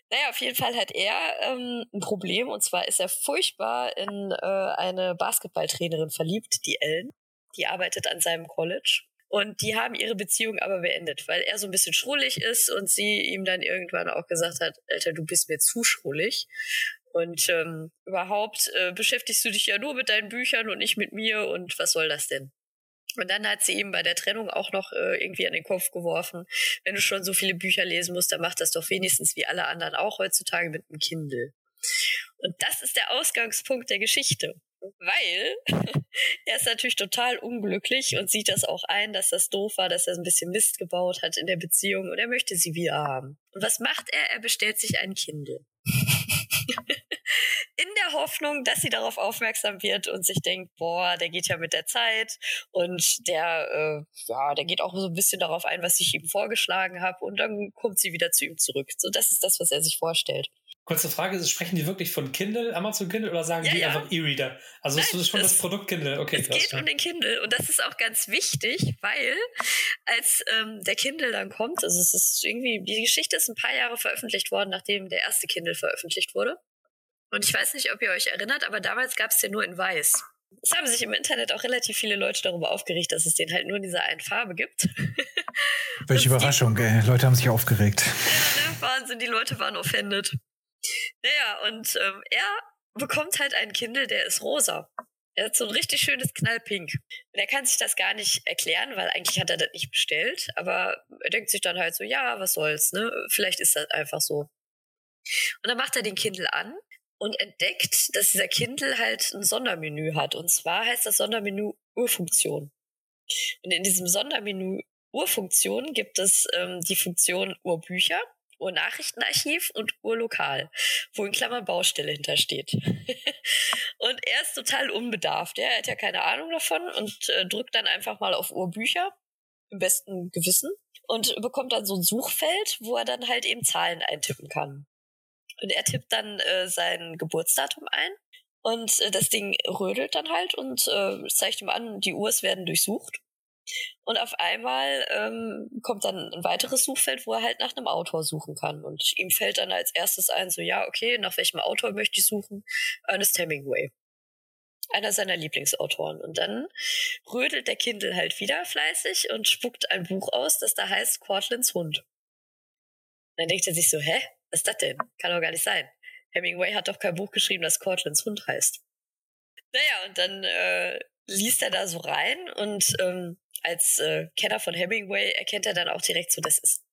Naja, auf jeden Fall hat er ähm, ein Problem und zwar ist er furchtbar in äh, eine Basketballtrainerin verliebt, die Ellen. Die arbeitet an seinem College. Und die haben ihre Beziehung aber beendet, weil er so ein bisschen schrullig ist und sie ihm dann irgendwann auch gesagt hat, Alter, du bist mir zu schrullig. Und ähm, überhaupt äh, beschäftigst du dich ja nur mit deinen Büchern und nicht mit mir und was soll das denn? Und dann hat sie ihm bei der Trennung auch noch äh, irgendwie an den Kopf geworfen, wenn du schon so viele Bücher lesen musst, dann mach das doch wenigstens wie alle anderen auch heutzutage mit einem Kindle. Und das ist der Ausgangspunkt der Geschichte weil er ist natürlich total unglücklich und sieht das auch ein, dass das doof war, dass er ein bisschen Mist gebaut hat in der Beziehung und er möchte sie wieder haben. Und was macht er? Er bestellt sich ein Kindle. in der Hoffnung, dass sie darauf aufmerksam wird und sich denkt, boah, der geht ja mit der Zeit und der, äh, ja, der geht auch so ein bisschen darauf ein, was ich ihm vorgeschlagen habe und dann kommt sie wieder zu ihm zurück. So, das ist das, was er sich vorstellt. Kurze Frage, sprechen die wirklich von Kindle, Amazon Kindle oder sagen ja, die ja. einfach E-Reader? Also Nein, das ist schon das, das Produkt Kindle. Okay, es geht um den Kindle und das ist auch ganz wichtig, weil als ähm, der Kindle dann kommt, also es ist irgendwie, die Geschichte ist ein paar Jahre veröffentlicht worden, nachdem der erste Kindle veröffentlicht wurde. Und ich weiß nicht, ob ihr euch erinnert, aber damals gab es den nur in weiß. Es haben sich im Internet auch relativ viele Leute darüber aufgeregt, dass es den halt nur in dieser einen Farbe gibt. Welche Überraschung, ey. Leute haben sich aufgeregt. Ja, ne? Wahnsinn, die Leute waren offended. Naja, und ähm, er bekommt halt einen Kindle, der ist rosa. Er hat so ein richtig schönes Knallpink. Und er kann sich das gar nicht erklären, weil eigentlich hat er das nicht bestellt. Aber er denkt sich dann halt so, ja, was soll's, ne? Vielleicht ist das einfach so. Und dann macht er den Kindle an und entdeckt, dass dieser Kindle halt ein Sondermenü hat. Und zwar heißt das Sondermenü Urfunktion. Und in diesem Sondermenü Urfunktion gibt es ähm, die Funktion Urbücher Ur-Nachrichtenarchiv und Urlokal, wo in Klammern Baustelle hintersteht. und er ist total unbedarft. Er hat ja keine Ahnung davon und äh, drückt dann einfach mal auf Urbücher, im besten Gewissen, und bekommt dann so ein Suchfeld, wo er dann halt eben Zahlen eintippen kann. Und er tippt dann äh, sein Geburtsdatum ein Und äh, das Ding rödelt dann halt und äh, zeigt ihm an, die Urs werden durchsucht. Und auf einmal ähm, kommt dann ein weiteres Suchfeld, wo er halt nach einem Autor suchen kann. Und ihm fällt dann als erstes ein, so ja, okay, nach welchem Autor möchte ich suchen? Ernest Hemingway. Einer seiner Lieblingsautoren. Und dann rödelt der Kindle halt wieder fleißig und spuckt ein Buch aus, das da heißt Cortlands Hund. Und dann denkt er sich so, hä? Was ist das denn? Kann doch gar nicht sein. Hemingway hat doch kein Buch geschrieben, das Cortlands Hund heißt. Naja, und dann äh, liest er da so rein und ähm, als äh, Kenner von Hemingway erkennt er dann auch direkt so, das ist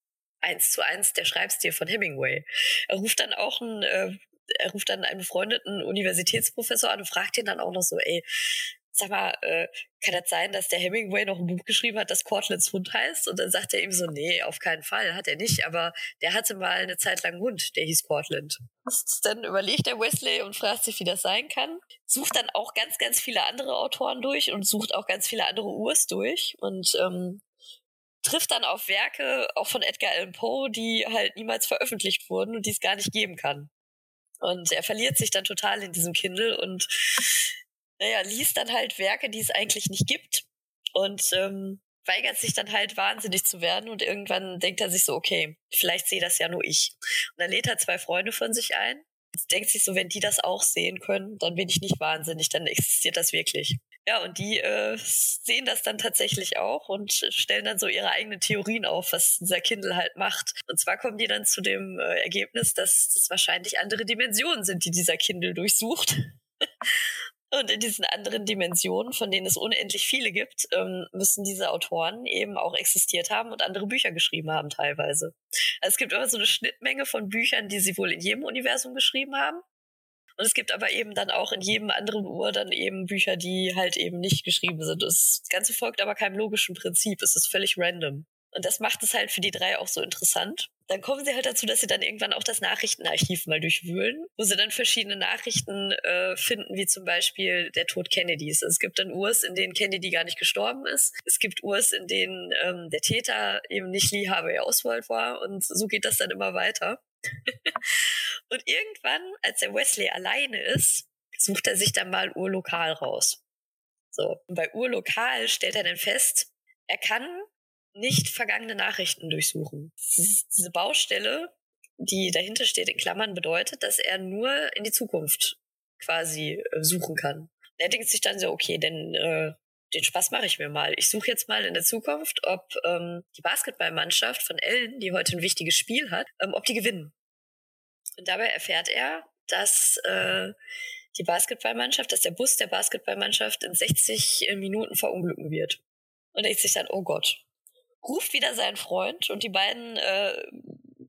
eins zu eins der Schreibstil von Hemingway. Er ruft dann auch einen, äh, er ruft dann einen befreundeten Universitätsprofessor an und fragt ihn dann auch noch so, ey, sag mal, äh, kann das sein, dass der Hemingway noch ein Buch geschrieben hat, das Cortlands Hund heißt? Und dann sagt er ihm so, nee, auf keinen Fall, hat er nicht, aber der hatte mal eine Zeit lang einen Hund, der hieß Cortland. Dann überlegt der Wesley und fragt sich, wie das sein kann. Sucht dann auch ganz, ganz viele andere Autoren durch und sucht auch ganz viele andere Urs durch und ähm, trifft dann auf Werke auch von Edgar Allan Poe, die halt niemals veröffentlicht wurden und die es gar nicht geben kann. Und er verliert sich dann total in diesem Kindle und naja, liest dann halt Werke, die es eigentlich nicht gibt und ähm, weigert sich dann halt wahnsinnig zu werden und irgendwann denkt er sich so, okay, vielleicht sehe das ja nur ich. Und dann lädt er zwei Freunde von sich ein und denkt sich so, wenn die das auch sehen können, dann bin ich nicht wahnsinnig, dann existiert das wirklich. Ja, und die äh, sehen das dann tatsächlich auch und stellen dann so ihre eigenen Theorien auf, was dieser Kindle halt macht. Und zwar kommen die dann zu dem äh, Ergebnis, dass es wahrscheinlich andere Dimensionen sind, die dieser Kindle durchsucht. Und in diesen anderen Dimensionen, von denen es unendlich viele gibt, ähm, müssen diese Autoren eben auch existiert haben und andere Bücher geschrieben haben teilweise. Also es gibt immer so eine Schnittmenge von Büchern, die sie wohl in jedem Universum geschrieben haben. Und es gibt aber eben dann auch in jedem anderen Uhr dann eben Bücher, die halt eben nicht geschrieben sind. Das Ganze folgt aber keinem logischen Prinzip. Es ist völlig random. Und das macht es halt für die drei auch so interessant. Dann kommen sie halt dazu, dass sie dann irgendwann auch das Nachrichtenarchiv mal durchwühlen, wo sie dann verschiedene Nachrichten äh, finden, wie zum Beispiel der Tod Kennedys. Es gibt dann Urs, in denen Kennedy gar nicht gestorben ist. Es gibt Urs, in denen ähm, der Täter eben nicht Lee Harvey Oswald war. Und so geht das dann immer weiter. und irgendwann, als der Wesley alleine ist, sucht er sich dann mal Urlokal raus. So, und bei Urlokal stellt er dann fest, er kann nicht vergangene Nachrichten durchsuchen. Diese Baustelle, die dahinter steht in Klammern, bedeutet, dass er nur in die Zukunft quasi äh, suchen kann. Er denkt sich dann so, okay, denn äh, den Spaß mache ich mir mal. Ich suche jetzt mal in der Zukunft, ob ähm, die Basketballmannschaft von Ellen, die heute ein wichtiges Spiel hat, ähm, ob die gewinnen. Und dabei erfährt er, dass äh, die Basketballmannschaft, dass der Bus der Basketballmannschaft in 60 Minuten verunglücken wird. Und denkt sich dann, oh Gott, ruft wieder seinen Freund und die beiden äh,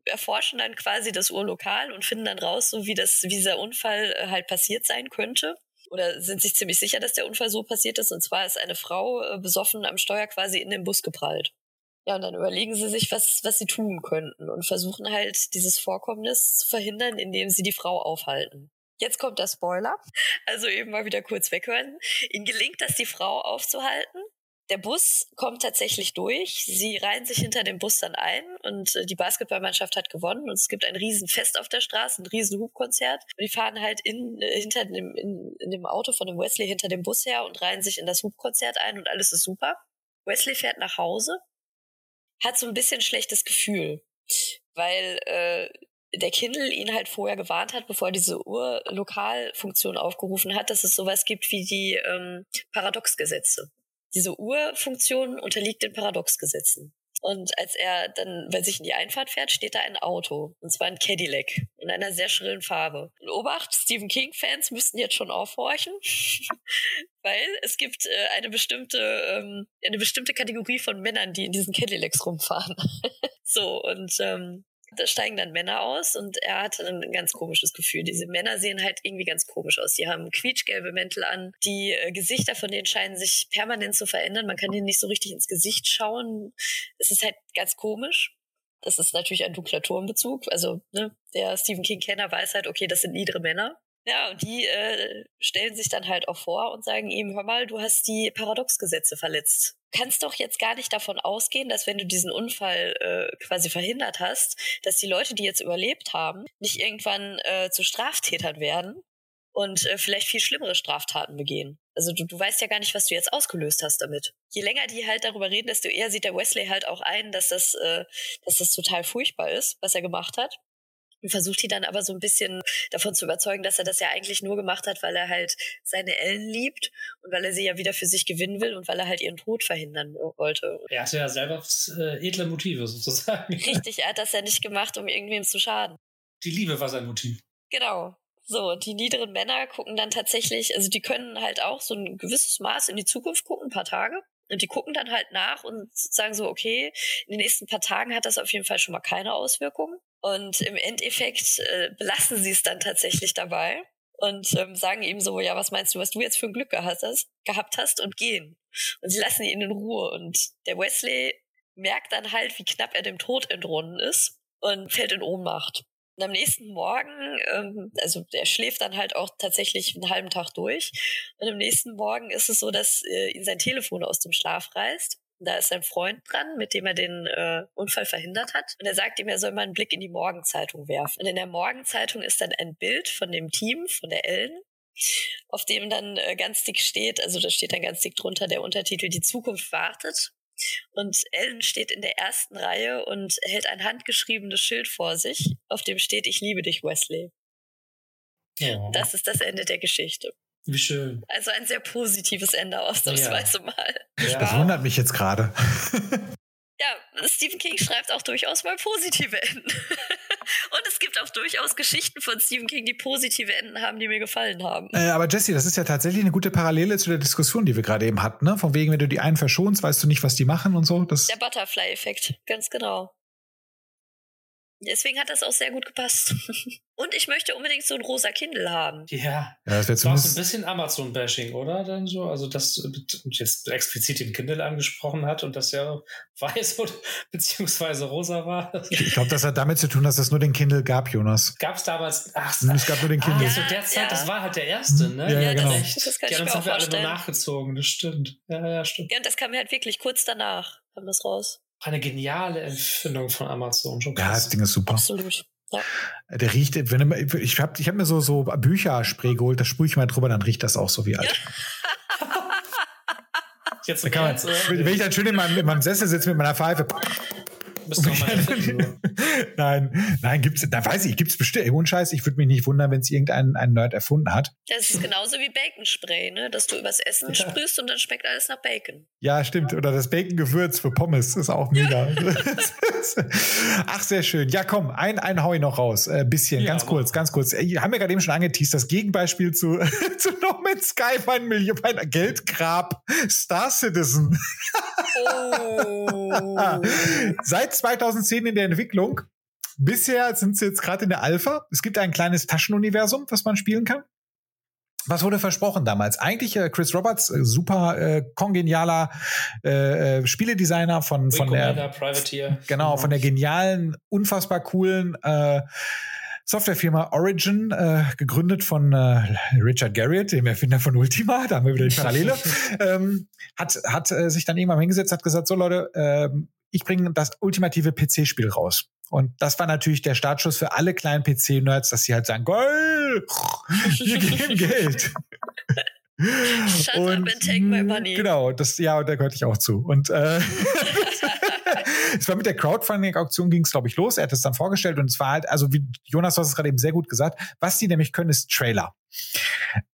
erforschen dann quasi das Urlokal und finden dann raus, so wie das, wie dieser Unfall äh, halt passiert sein könnte. Oder sind sich ziemlich sicher, dass der Unfall so passiert ist. Und zwar ist eine Frau äh, besoffen am Steuer quasi in den Bus geprallt. Ja, und dann überlegen sie sich, was, was sie tun könnten und versuchen halt dieses Vorkommnis zu verhindern, indem sie die Frau aufhalten. Jetzt kommt der Spoiler. Also eben mal wieder kurz weghören. Ihnen gelingt das, die Frau aufzuhalten. Der Bus kommt tatsächlich durch. Sie reihen sich hinter dem Bus dann ein und äh, die Basketballmannschaft hat gewonnen und es gibt ein Riesenfest auf der Straße, ein riesen Hubkonzert. Und die fahren halt in, äh, hinter dem, in, in dem Auto von dem Wesley hinter dem Bus her und reihen sich in das Hubkonzert ein und alles ist super. Wesley fährt nach Hause, hat so ein bisschen schlechtes Gefühl, weil äh, der Kindle ihn halt vorher gewarnt hat, bevor diese Urlokalfunktion aufgerufen hat, dass es sowas gibt wie die ähm, Paradoxgesetze diese Urfunktion unterliegt den Paradoxgesetzen. Und als er dann bei sich in die Einfahrt fährt, steht da ein Auto. Und zwar ein Cadillac in einer sehr schrillen Farbe. Und Obacht, Stephen King-Fans müssten jetzt schon aufhorchen, weil es gibt äh, eine bestimmte, ähm, eine bestimmte Kategorie von Männern, die in diesen Cadillacs rumfahren. so, und ähm, da steigen dann Männer aus und er hat ein ganz komisches Gefühl. Diese Männer sehen halt irgendwie ganz komisch aus. Die haben quietschgelbe Mäntel an. Die äh, Gesichter von denen scheinen sich permanent zu verändern. Man kann denen nicht so richtig ins Gesicht schauen. Es ist halt ganz komisch. Das ist natürlich ein dunkler Turmbezug. Also ne, der Stephen King-Kenner weiß halt, okay, das sind niedere Männer. Ja, und die äh, stellen sich dann halt auch vor und sagen ihm, hör mal, du hast die Paradoxgesetze verletzt. Du kannst doch jetzt gar nicht davon ausgehen, dass wenn du diesen Unfall äh, quasi verhindert hast, dass die Leute, die jetzt überlebt haben, nicht irgendwann äh, zu Straftätern werden und äh, vielleicht viel schlimmere Straftaten begehen. Also du, du weißt ja gar nicht, was du jetzt ausgelöst hast damit. Je länger die halt darüber reden, desto eher sieht der Wesley halt auch ein, dass das, äh, dass das total furchtbar ist, was er gemacht hat. Und versucht die dann aber so ein bisschen davon zu überzeugen, dass er das ja eigentlich nur gemacht hat, weil er halt seine Ellen liebt und weil er sie ja wieder für sich gewinnen will und weil er halt ihren Tod verhindern wollte. Er hatte ja selber äh, edle Motive sozusagen. Richtig, er hat das ja nicht gemacht, um irgendwem zu schaden. Die Liebe war sein Motiv. Genau. So, die niederen Männer gucken dann tatsächlich, also die können halt auch so ein gewisses Maß in die Zukunft gucken, ein paar Tage. Und die gucken dann halt nach und sagen so, okay, in den nächsten paar Tagen hat das auf jeden Fall schon mal keine Auswirkungen. Und im Endeffekt äh, belassen sie es dann tatsächlich dabei und ähm, sagen ihm so, ja, was meinst du, was du jetzt für ein Glück gehabt hast, gehabt hast und gehen. Und sie lassen ihn in Ruhe. Und der Wesley merkt dann halt, wie knapp er dem Tod entronnen ist und fällt in Ohnmacht. Und am nächsten Morgen, ähm, also der schläft dann halt auch tatsächlich einen halben Tag durch. Und am nächsten Morgen ist es so, dass äh, ihn sein Telefon aus dem Schlaf reißt. Da ist sein Freund dran, mit dem er den äh, Unfall verhindert hat. Und er sagt ihm, er soll mal einen Blick in die Morgenzeitung werfen. Und in der Morgenzeitung ist dann ein Bild von dem Team, von der Ellen, auf dem dann äh, ganz dick steht, also da steht dann ganz dick drunter der Untertitel Die Zukunft wartet. Und Ellen steht in der ersten Reihe und hält ein handgeschriebenes Schild vor sich, auf dem steht, ich liebe dich, Wesley. Ja. Das ist das Ende der Geschichte. Wie schön. Also ein sehr positives Ende ausnahmsweise ja. mal. Ja. Das wundert mich jetzt gerade. ja, Stephen King schreibt auch durchaus mal positive Enden. Und es gibt auch durchaus Geschichten von Stephen King, die positive Enden haben, die mir gefallen haben. Äh, aber Jesse, das ist ja tatsächlich eine gute Parallele zu der Diskussion, die wir gerade eben hatten. Ne? Von wegen, wenn du die einen verschonst, weißt du nicht, was die machen und so. Das der Butterfly-Effekt, ganz genau. Deswegen hat das auch sehr gut gepasst. Und ich möchte unbedingt so ein rosa Kindle haben. Ja. ja das zumindest ein bisschen Amazon-Bashing, oder? Dann so, also das jetzt explizit den Kindle angesprochen hat und das ja weiß oder beziehungsweise rosa war. Ich glaube, das hat damit zu tun, dass es nur den Kindle gab, Jonas. Gab es damals? Ach, es gab nur den Kindle. Ah, zu der Zeit, ja. das war halt der erste, ne? Ja, ja, genau. Das, das kann Die ich haben mir uns auch alle nur vorstellen. nachgezogen, das stimmt. Ja, ja, stimmt. Ja, und das kam mir halt wirklich kurz danach, kam das raus. Eine geniale Empfindung von Amazon. Schon ja, das Ding ist super. Absolut. Ja. Der riecht, wenn du, ich habe ich hab mir so, so Bücherspray geholt, da sprühe ich mal drüber, dann riecht das auch so wie alt. Jetzt Da kann man, wenn ich dann schön in meinem, in meinem Sessel sitze mit meiner Pfeife. Ihr auch mal nein, nein, gibt's, da weiß ich, gibt's bestimmt. Ohne Scheiß, ich würde mich nicht wundern, wenn es irgendein ein Nerd erfunden hat. Das ist genauso wie Baconspray, ne? Dass du übers Essen sprühst und dann schmeckt alles nach Bacon. Ja, stimmt. Oder das Bacon-Gewürz für Pommes ist auch mega. Ach, sehr schön. Ja, komm, ein, ein hau ich noch raus. Äh, bisschen, Ja, ganz aber- kurz, ganz kurz. Äh, haben wir gerade eben schon angeteased. Das Gegenbeispiel zu, zu No Man's Sky, mein Million, mein Geldgrab, Star Citizen. Oh. Seit 2010 in der Entwicklung. Bisher sind sie jetzt gerade in der Alpha. Es gibt ein kleines Taschenuniversum, was man spielen kann. Was wurde versprochen damals? Eigentlich äh, Chris Roberts, äh, super äh, kongenialer äh, äh, Spieledesigner von, von Commander, der Privateer. genau von der genialen, unfassbar coolen äh, Softwarefirma Origin, äh, gegründet von äh, Richard Garriott, dem Erfinder von Ultima, da haben wir wieder die Parallele, ähm, hat, hat äh, sich dann irgendwann hingesetzt, hat gesagt, so Leute, ähm, ich bringe das ultimative PC-Spiel raus. Und das war natürlich der Startschuss für alle kleinen PC-Nerds, dass sie halt sagen, geil, wir geben Geld. Shut up and take my money. Genau, das, ja, da gehörte ich auch zu. Und äh, es war mit der Crowdfunding-Auktion ging es, glaube ich, los. Er hat es dann vorgestellt und es war halt, also wie Jonas hat es gerade eben sehr gut gesagt, was die nämlich können, ist Trailer.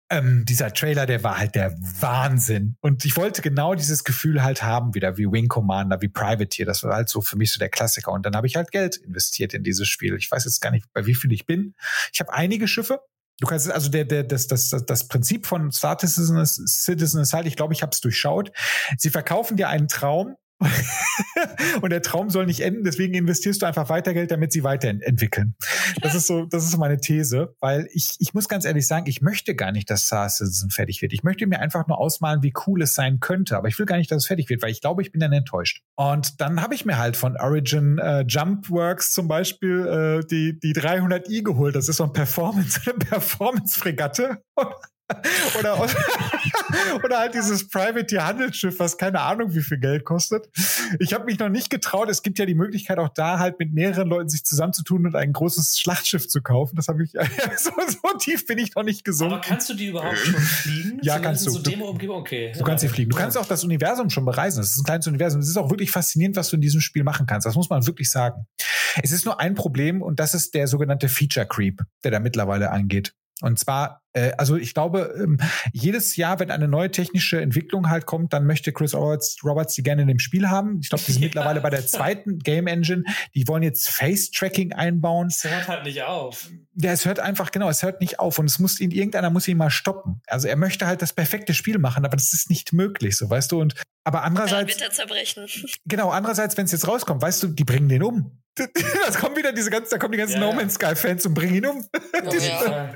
Ähm, dieser Trailer, der war halt der Wahnsinn. Und ich wollte genau dieses Gefühl halt haben, wieder wie Wing Commander, wie Privateer. Das war halt so für mich so der Klassiker. Und dann habe ich halt Geld investiert in dieses Spiel. Ich weiß jetzt gar nicht, bei wie viel ich bin. Ich habe einige Schiffe. Du kannst also der, der, das, das, das, das Prinzip von Star Citizen ist, Citizen ist halt, ich glaube, ich habe es durchschaut. Sie verkaufen dir einen Traum und der Traum soll nicht enden, deswegen investierst du einfach weiter Geld, damit sie weiterentwickeln. Das ist so, das ist meine These, weil ich, ich muss ganz ehrlich sagen, ich möchte gar nicht, dass Star Citizen fertig wird. Ich möchte mir einfach nur ausmalen, wie cool es sein könnte, aber ich will gar nicht, dass es fertig wird, weil ich glaube, ich bin dann enttäuscht. Und dann habe ich mir halt von Origin äh, Jumpworks zum Beispiel äh, die, die 300i geholt. Das ist so ein Performance, eine Performance-Fregatte. Oder Oder halt dieses Privateer-Handelsschiff, was keine Ahnung wie viel Geld kostet. Ich habe mich noch nicht getraut. Es gibt ja die Möglichkeit auch da halt mit mehreren Leuten sich zusammenzutun und ein großes Schlachtschiff zu kaufen. Das habe ich so, so, tief bin ich noch nicht gesungen. Aber kannst du die überhaupt schon fliegen? Ja, kannst du. So Demo-Umgebung, okay. Du kannst sie fliegen. Du kannst auch das Universum schon bereisen. Das ist ein kleines Universum. Es ist auch wirklich faszinierend, was du in diesem Spiel machen kannst. Das muss man wirklich sagen. Es ist nur ein Problem und das ist der sogenannte Feature Creep, der da mittlerweile eingeht. Und zwar, äh, also ich glaube, ähm, jedes Jahr, wenn eine neue technische Entwicklung halt kommt, dann möchte Chris Roberts, Roberts die gerne in dem Spiel haben. Ich glaube, die sind ja. mittlerweile bei der zweiten Game Engine. Die wollen jetzt Face-Tracking einbauen. Es hört halt nicht auf. Ja, es hört einfach, genau, es hört nicht auf. Und es muss ihn, irgendeiner muss ihn mal stoppen. Also er möchte halt das perfekte Spiel machen, aber das ist nicht möglich, so weißt du. Und aber andererseits. zerbrechen. Genau, andererseits, wenn es jetzt rauskommt, weißt du, die bringen den um. Das kommen wieder diese ganzen, da kommen die ganzen ja. No Man's Sky Fans und bringen ihn um. Ja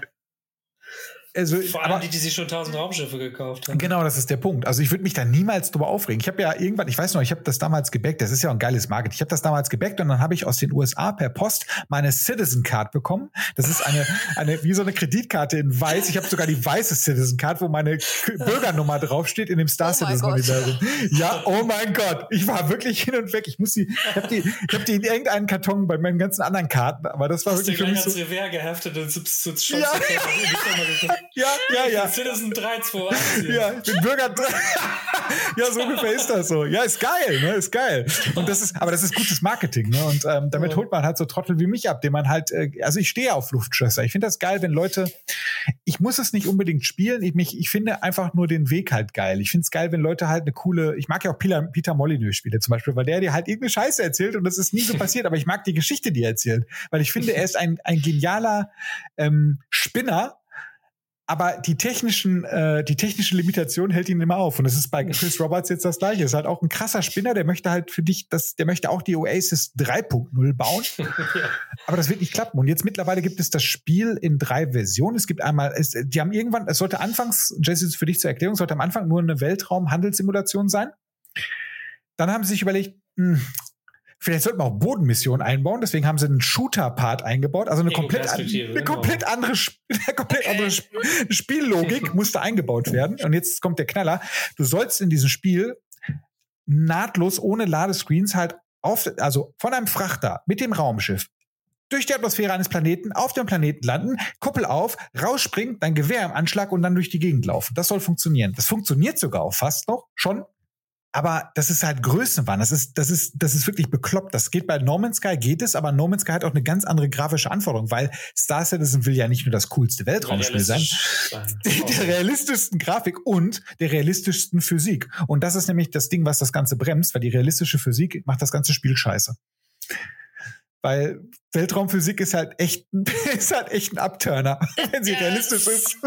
also, Vor allem aber, die, die sich schon tausend Raumschiffe gekauft haben. Genau, das ist der Punkt. Also ich würde mich da niemals drüber aufregen. Ich habe ja irgendwann, ich weiß noch, ich habe das damals gebackt, das ist ja ein geiles Market. Ich habe das damals gebackt und dann habe ich aus den USA per Post meine Citizen Card bekommen. Das ist eine, eine wie so eine Kreditkarte in weiß. Ich habe sogar die weiße Citizen Card, wo meine Bürgernummer draufsteht in dem Star oh Citizen Universum. Ja, oh mein Gott. Ich war wirklich hin und weg. Ich muss die, ich habe die, ich habe die in irgendeinen Karton bei meinen ganzen anderen Karten, aber das war Hast wirklich du gleich so, Revers geheftet und so, so ja. Ja, ja, ja. Citizen 3, 2, 1. Ja, ich bin Bürger 3. ja, so ungefähr ist das so. Ja, ist geil, ne? Ist geil. Und das ist, aber das ist gutes Marketing, ne? Und ähm, damit holt man halt so Trottel wie mich ab, den man halt, äh, also ich stehe auf Luftschlösser. Ich finde das geil, wenn Leute, ich muss es nicht unbedingt spielen. Ich, mich, ich finde einfach nur den Weg halt geil. Ich finde es geil, wenn Leute halt eine coole, ich mag ja auch Peter, Peter Molyneux Spiele zum Beispiel, weil der dir halt irgendeine Scheiße erzählt und das ist nie so passiert, aber ich mag die Geschichte, die er erzählt, weil ich finde, er ist ein, ein genialer ähm, Spinner, aber die technischen, äh, die technische Limitation hält ihn immer auf. Und das ist bei Chris Roberts jetzt das gleiche. Ist halt auch ein krasser Spinner, der möchte halt für dich, das, der möchte auch die Oasis 3.0 bauen. Aber das wird nicht klappen. Und jetzt mittlerweile gibt es das Spiel in drei Versionen. Es gibt einmal, es, die haben irgendwann, es sollte anfangs, Jesse, für dich zur Erklärung, sollte am Anfang nur eine Weltraum-Handelssimulation sein. Dann haben sie sich überlegt, mh, hm, Vielleicht sollten wir auch Bodenmissionen einbauen, deswegen haben sie einen Shooter-Part eingebaut, also eine komplett, an, eine genau. komplett andere, eine komplett andere Spiellogik musste eingebaut werden. Und jetzt kommt der Knaller. Du sollst in diesem Spiel nahtlos ohne Ladescreens halt auf, also von einem Frachter mit dem Raumschiff durch die Atmosphäre eines Planeten auf dem Planeten landen, Kuppel auf, rausspringen, dein Gewehr im Anschlag und dann durch die Gegend laufen. Das soll funktionieren. Das funktioniert sogar auch fast noch schon, aber das ist halt Größenwahn. Das ist, das ist, das ist wirklich bekloppt. Das geht bei No Man's Sky, geht es, aber No Man's Sky hat auch eine ganz andere grafische Anforderung, weil Star Citizen will ja nicht nur das coolste Weltraumspiel sein, der realistischsten Grafik und der realistischsten Physik. Und das ist nämlich das Ding, was das Ganze bremst, weil die realistische Physik macht das ganze Spiel scheiße. Weil Weltraumphysik ist halt echt, ist halt echt ein Upturner, wenn sie realistisch ist.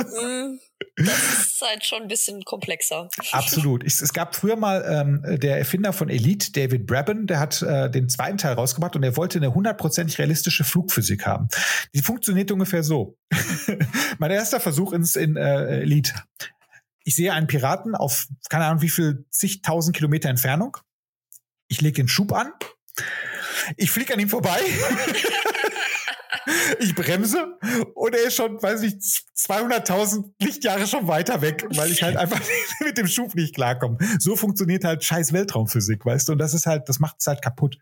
Das ist halt schon ein bisschen komplexer. Absolut. Ich, es gab früher mal ähm, der Erfinder von Elite, David Brabham, der hat äh, den zweiten Teil rausgebracht und er wollte eine hundertprozentig realistische Flugphysik haben. Die funktioniert ungefähr so. mein erster Versuch ins in äh, Elite. Ich sehe einen Piraten auf keine Ahnung wie viel zigtausend Kilometer Entfernung. Ich lege den Schub an ich fliege an ihm vorbei. ich bremse und er ist schon, weiß ich, 200.000 Lichtjahre schon weiter weg, weil ich halt einfach mit dem Schub nicht klarkomme. So funktioniert halt scheiß Weltraumphysik, weißt du? Und das ist halt, das macht es halt kaputt.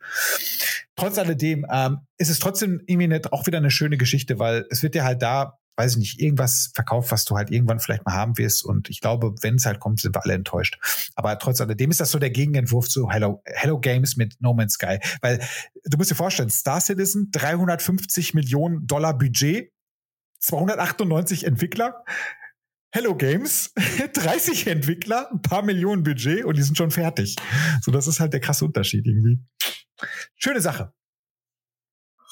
Trotz alledem ähm, ist es trotzdem irgendwie nicht, auch wieder eine schöne Geschichte, weil es wird ja halt da weiß ich nicht, irgendwas verkauft, was du halt irgendwann vielleicht mal haben wirst. Und ich glaube, wenn es halt kommt, sind wir alle enttäuscht. Aber trotz alledem ist das so der Gegenentwurf zu Hello, Hello Games mit No Man's Sky. Weil du musst dir vorstellen, Star Citizen, 350 Millionen Dollar Budget, 298 Entwickler. Hello Games, 30 Entwickler, ein paar Millionen Budget und die sind schon fertig. So, das ist halt der krasse Unterschied irgendwie. Schöne Sache.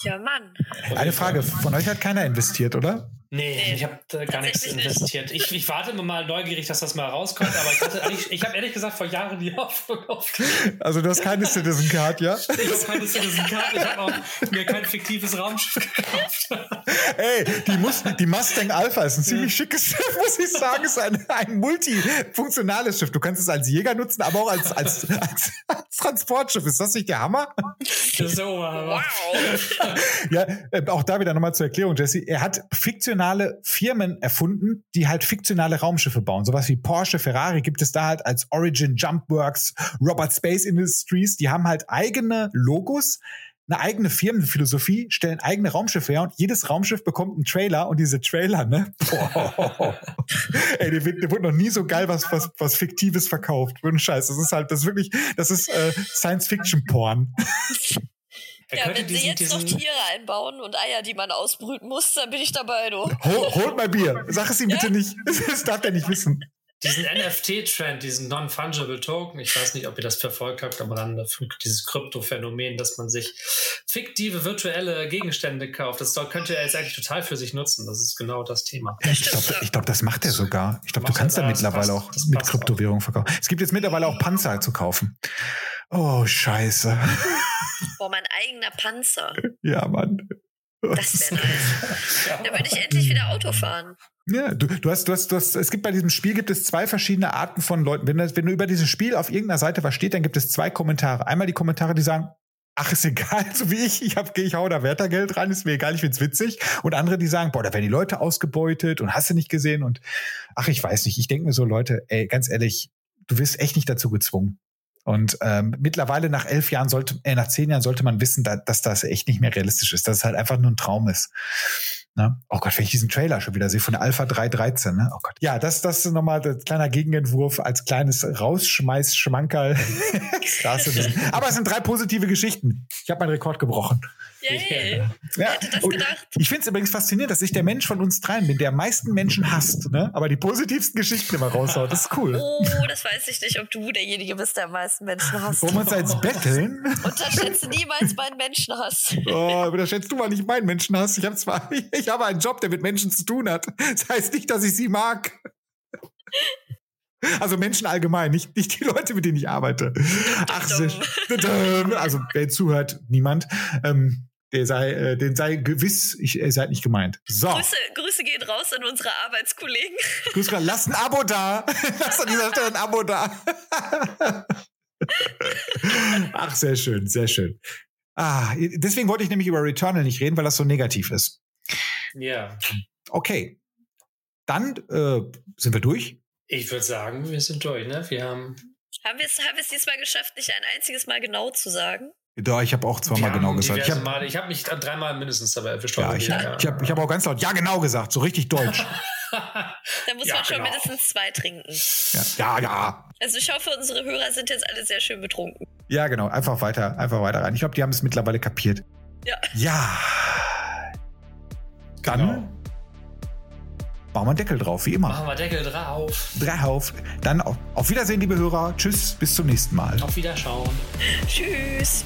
Ja, Mann. Eine Frage, von euch hat keiner investiert, oder? Nee, ich habe gar nichts investiert. Ich, ich, warte mal neugierig, dass das mal rauskommt, aber ich, hatte ich habe ehrlich gesagt vor Jahren die Hoffnung auf. Also du hast keine Citizen Card, ja? Ich habe keine Citizen Card, ich habe auch mir kein fiktives Raumschiff gekauft. Ey, die, Mus die Mustang Alpha ist ein ziemlich schickes Schiff, muss ich sagen. Ist ein, ein multifunktionales Schiff. Du kannst es als Jäger nutzen, aber auch als, als, als, als Transportschiff. Ist das nicht der Hammer? Das ist der Oberhammer. Wow. ja, äh, auch da wieder nochmal zur Erklärung, Jesse. Er hat fiktional fiktionale Firmen erfunden, die halt fiktionale Raumschiffe bauen. Sowas wie Porsche, Ferrari gibt es da halt als Origin, Jumpworks, Robert Space Industries. Die haben halt eigene Logos, eine eigene Firmenphilosophie, stellen eigene Raumschiffe her und jedes Raumschiff bekommt einen Trailer und diese Trailer, ne? Boah. Ey, der wird, der wird noch nie so geil was, was, was Fiktives verkauft. Ohne Scheiß. Das ist halt, das ist wirklich, das ist äh, Science-Fiction-Porn. Er Ja, wenn sie diesen, jetzt noch diesen, Tiere einbauen und Eier, die man ausbrüten muss, dann bin ich dabei, du. Hol, holt mal Bier. Sag es ihm bitte nicht. Das darf er nicht wissen. diesen NFT-Trend, diesen Non-Fungible Token, ich weiß nicht, ob ihr das verfolgt habt am Rande, dieses Krypto-Phänomen, dass man sich fiktive virtuelle Gegenstände kauft. Das könnte er jetzt eigentlich total für sich nutzen. Das ist genau das Thema. Ich glaube, ich glaub, das macht er sogar. Ich glaube, du kannst da mittlerweile Passt. auch mit Kryptowährung verkaufen. Es gibt jetzt mittlerweile auch Panzer zu kaufen. Oh, scheiße. Boah, mein eigener Panzer. Ja, Mann. Das wäre nice. Dann würde ich endlich wieder Auto fahren. Ja, du, du hast, du hast, du hast, es gibt bei diesem Spiel gibt es zwei verschiedene Arten von Leuten. Wenn, das, wenn du über dieses Spiel auf irgendeiner Seite was steht, dann gibt es zwei Kommentare. Einmal die Kommentare, die sagen, ach, ist egal, so wie ich, ich hab, ich hau da Wettergeld rein, ist mir egal, ich find's witzig. Und andere, die sagen, boah, da werden die Leute ausgebeutet und hast du nicht gesehen und ach, ich weiß nicht. Ich denke mir so, Leute, ey, ganz ehrlich, du wirst echt nicht dazu gezwungen. Und ähm, mittlerweile nach elf Jahren sollte, äh, nach zehn Jahren sollte man wissen, da, dass das echt nicht mehr realistisch ist, dass es halt einfach nur ein Traum ist. Ne? Oh Gott, wenn ich diesen Trailer schon wieder sehe von Alpha 313, ne? Oh Gott. Ja, das, das ist nochmal ein kleiner Gegenentwurf als kleines Rausschmeiß-Schmankerl. Aber es sind drei positive Geschichten. Ich habe meinen Rekord gebrochen. Yay. Ja. Ja. hätte das gedacht? Ich finde es übrigens faszinierend, dass ich der Mensch von uns dreien bin, der am meisten Menschen hasst, ne? aber die positivsten Geschichten immer raushaut. Das ist cool. Oh, das weiß ich nicht, ob du derjenige bist, der am meisten Menschen hasst. Wollen wir uns da jetzt betteln? Unterschätze niemals meinen Menschenhass. Oh, aber da schätzt du mal nicht meinen Menschenhass. Ich habe zwar, ich habe einen Job, der mit Menschen zu tun hat. Das heißt nicht, dass ich sie mag. Also Menschen allgemein, nicht, nicht die Leute, mit denen ich arbeite. Ach, also wer zuhört, niemand. Ähm, der sei, äh, den sei gewiss, ich, ihr seid nicht gemeint. So, Grüße, Grüße gehen raus an unsere Arbeitskollegen. Grüß Gott, lasst ein Abo da. Lasst an dieser Stelle ein Abo da. Ach, sehr schön, sehr schön. Ah, deswegen wollte ich nämlich über Returnal nicht reden, weil das so negativ ist. Ja, Okay. Dann äh, sind wir durch. ich würde sagen, wir sind durch. Ne? Wir haben, Haben wir es haben wir es diesmal geschafft, nicht ein einziges Mal genau zu sagen? Ja, ich habe auch zweimal genau gesagt. Ich habe habe mich dreimal mindestens dabei erwischt. ja, ich, ich hab, ich hab auch ganz laut Ja genau gesagt, so richtig deutsch. Da muss Ja, man schon genau. mindestens zwei trinken. Ja, ja, ja. Also ich hoffe, unsere Hörer sind jetzt alle sehr schön betrunken. Ja, genau. Einfach weiter, einfach weiter rein. Ich glaube, die haben es mittlerweile kapiert. Ja. Ja. Dann Genau. Machen wir einen Deckel drauf, wie immer. Machen wir Deckel drauf. drauf. Dann auf, auf Wiedersehen, liebe Hörer. Tschüss, bis zum nächsten Mal. Auf Wiederschauen. Tschüss.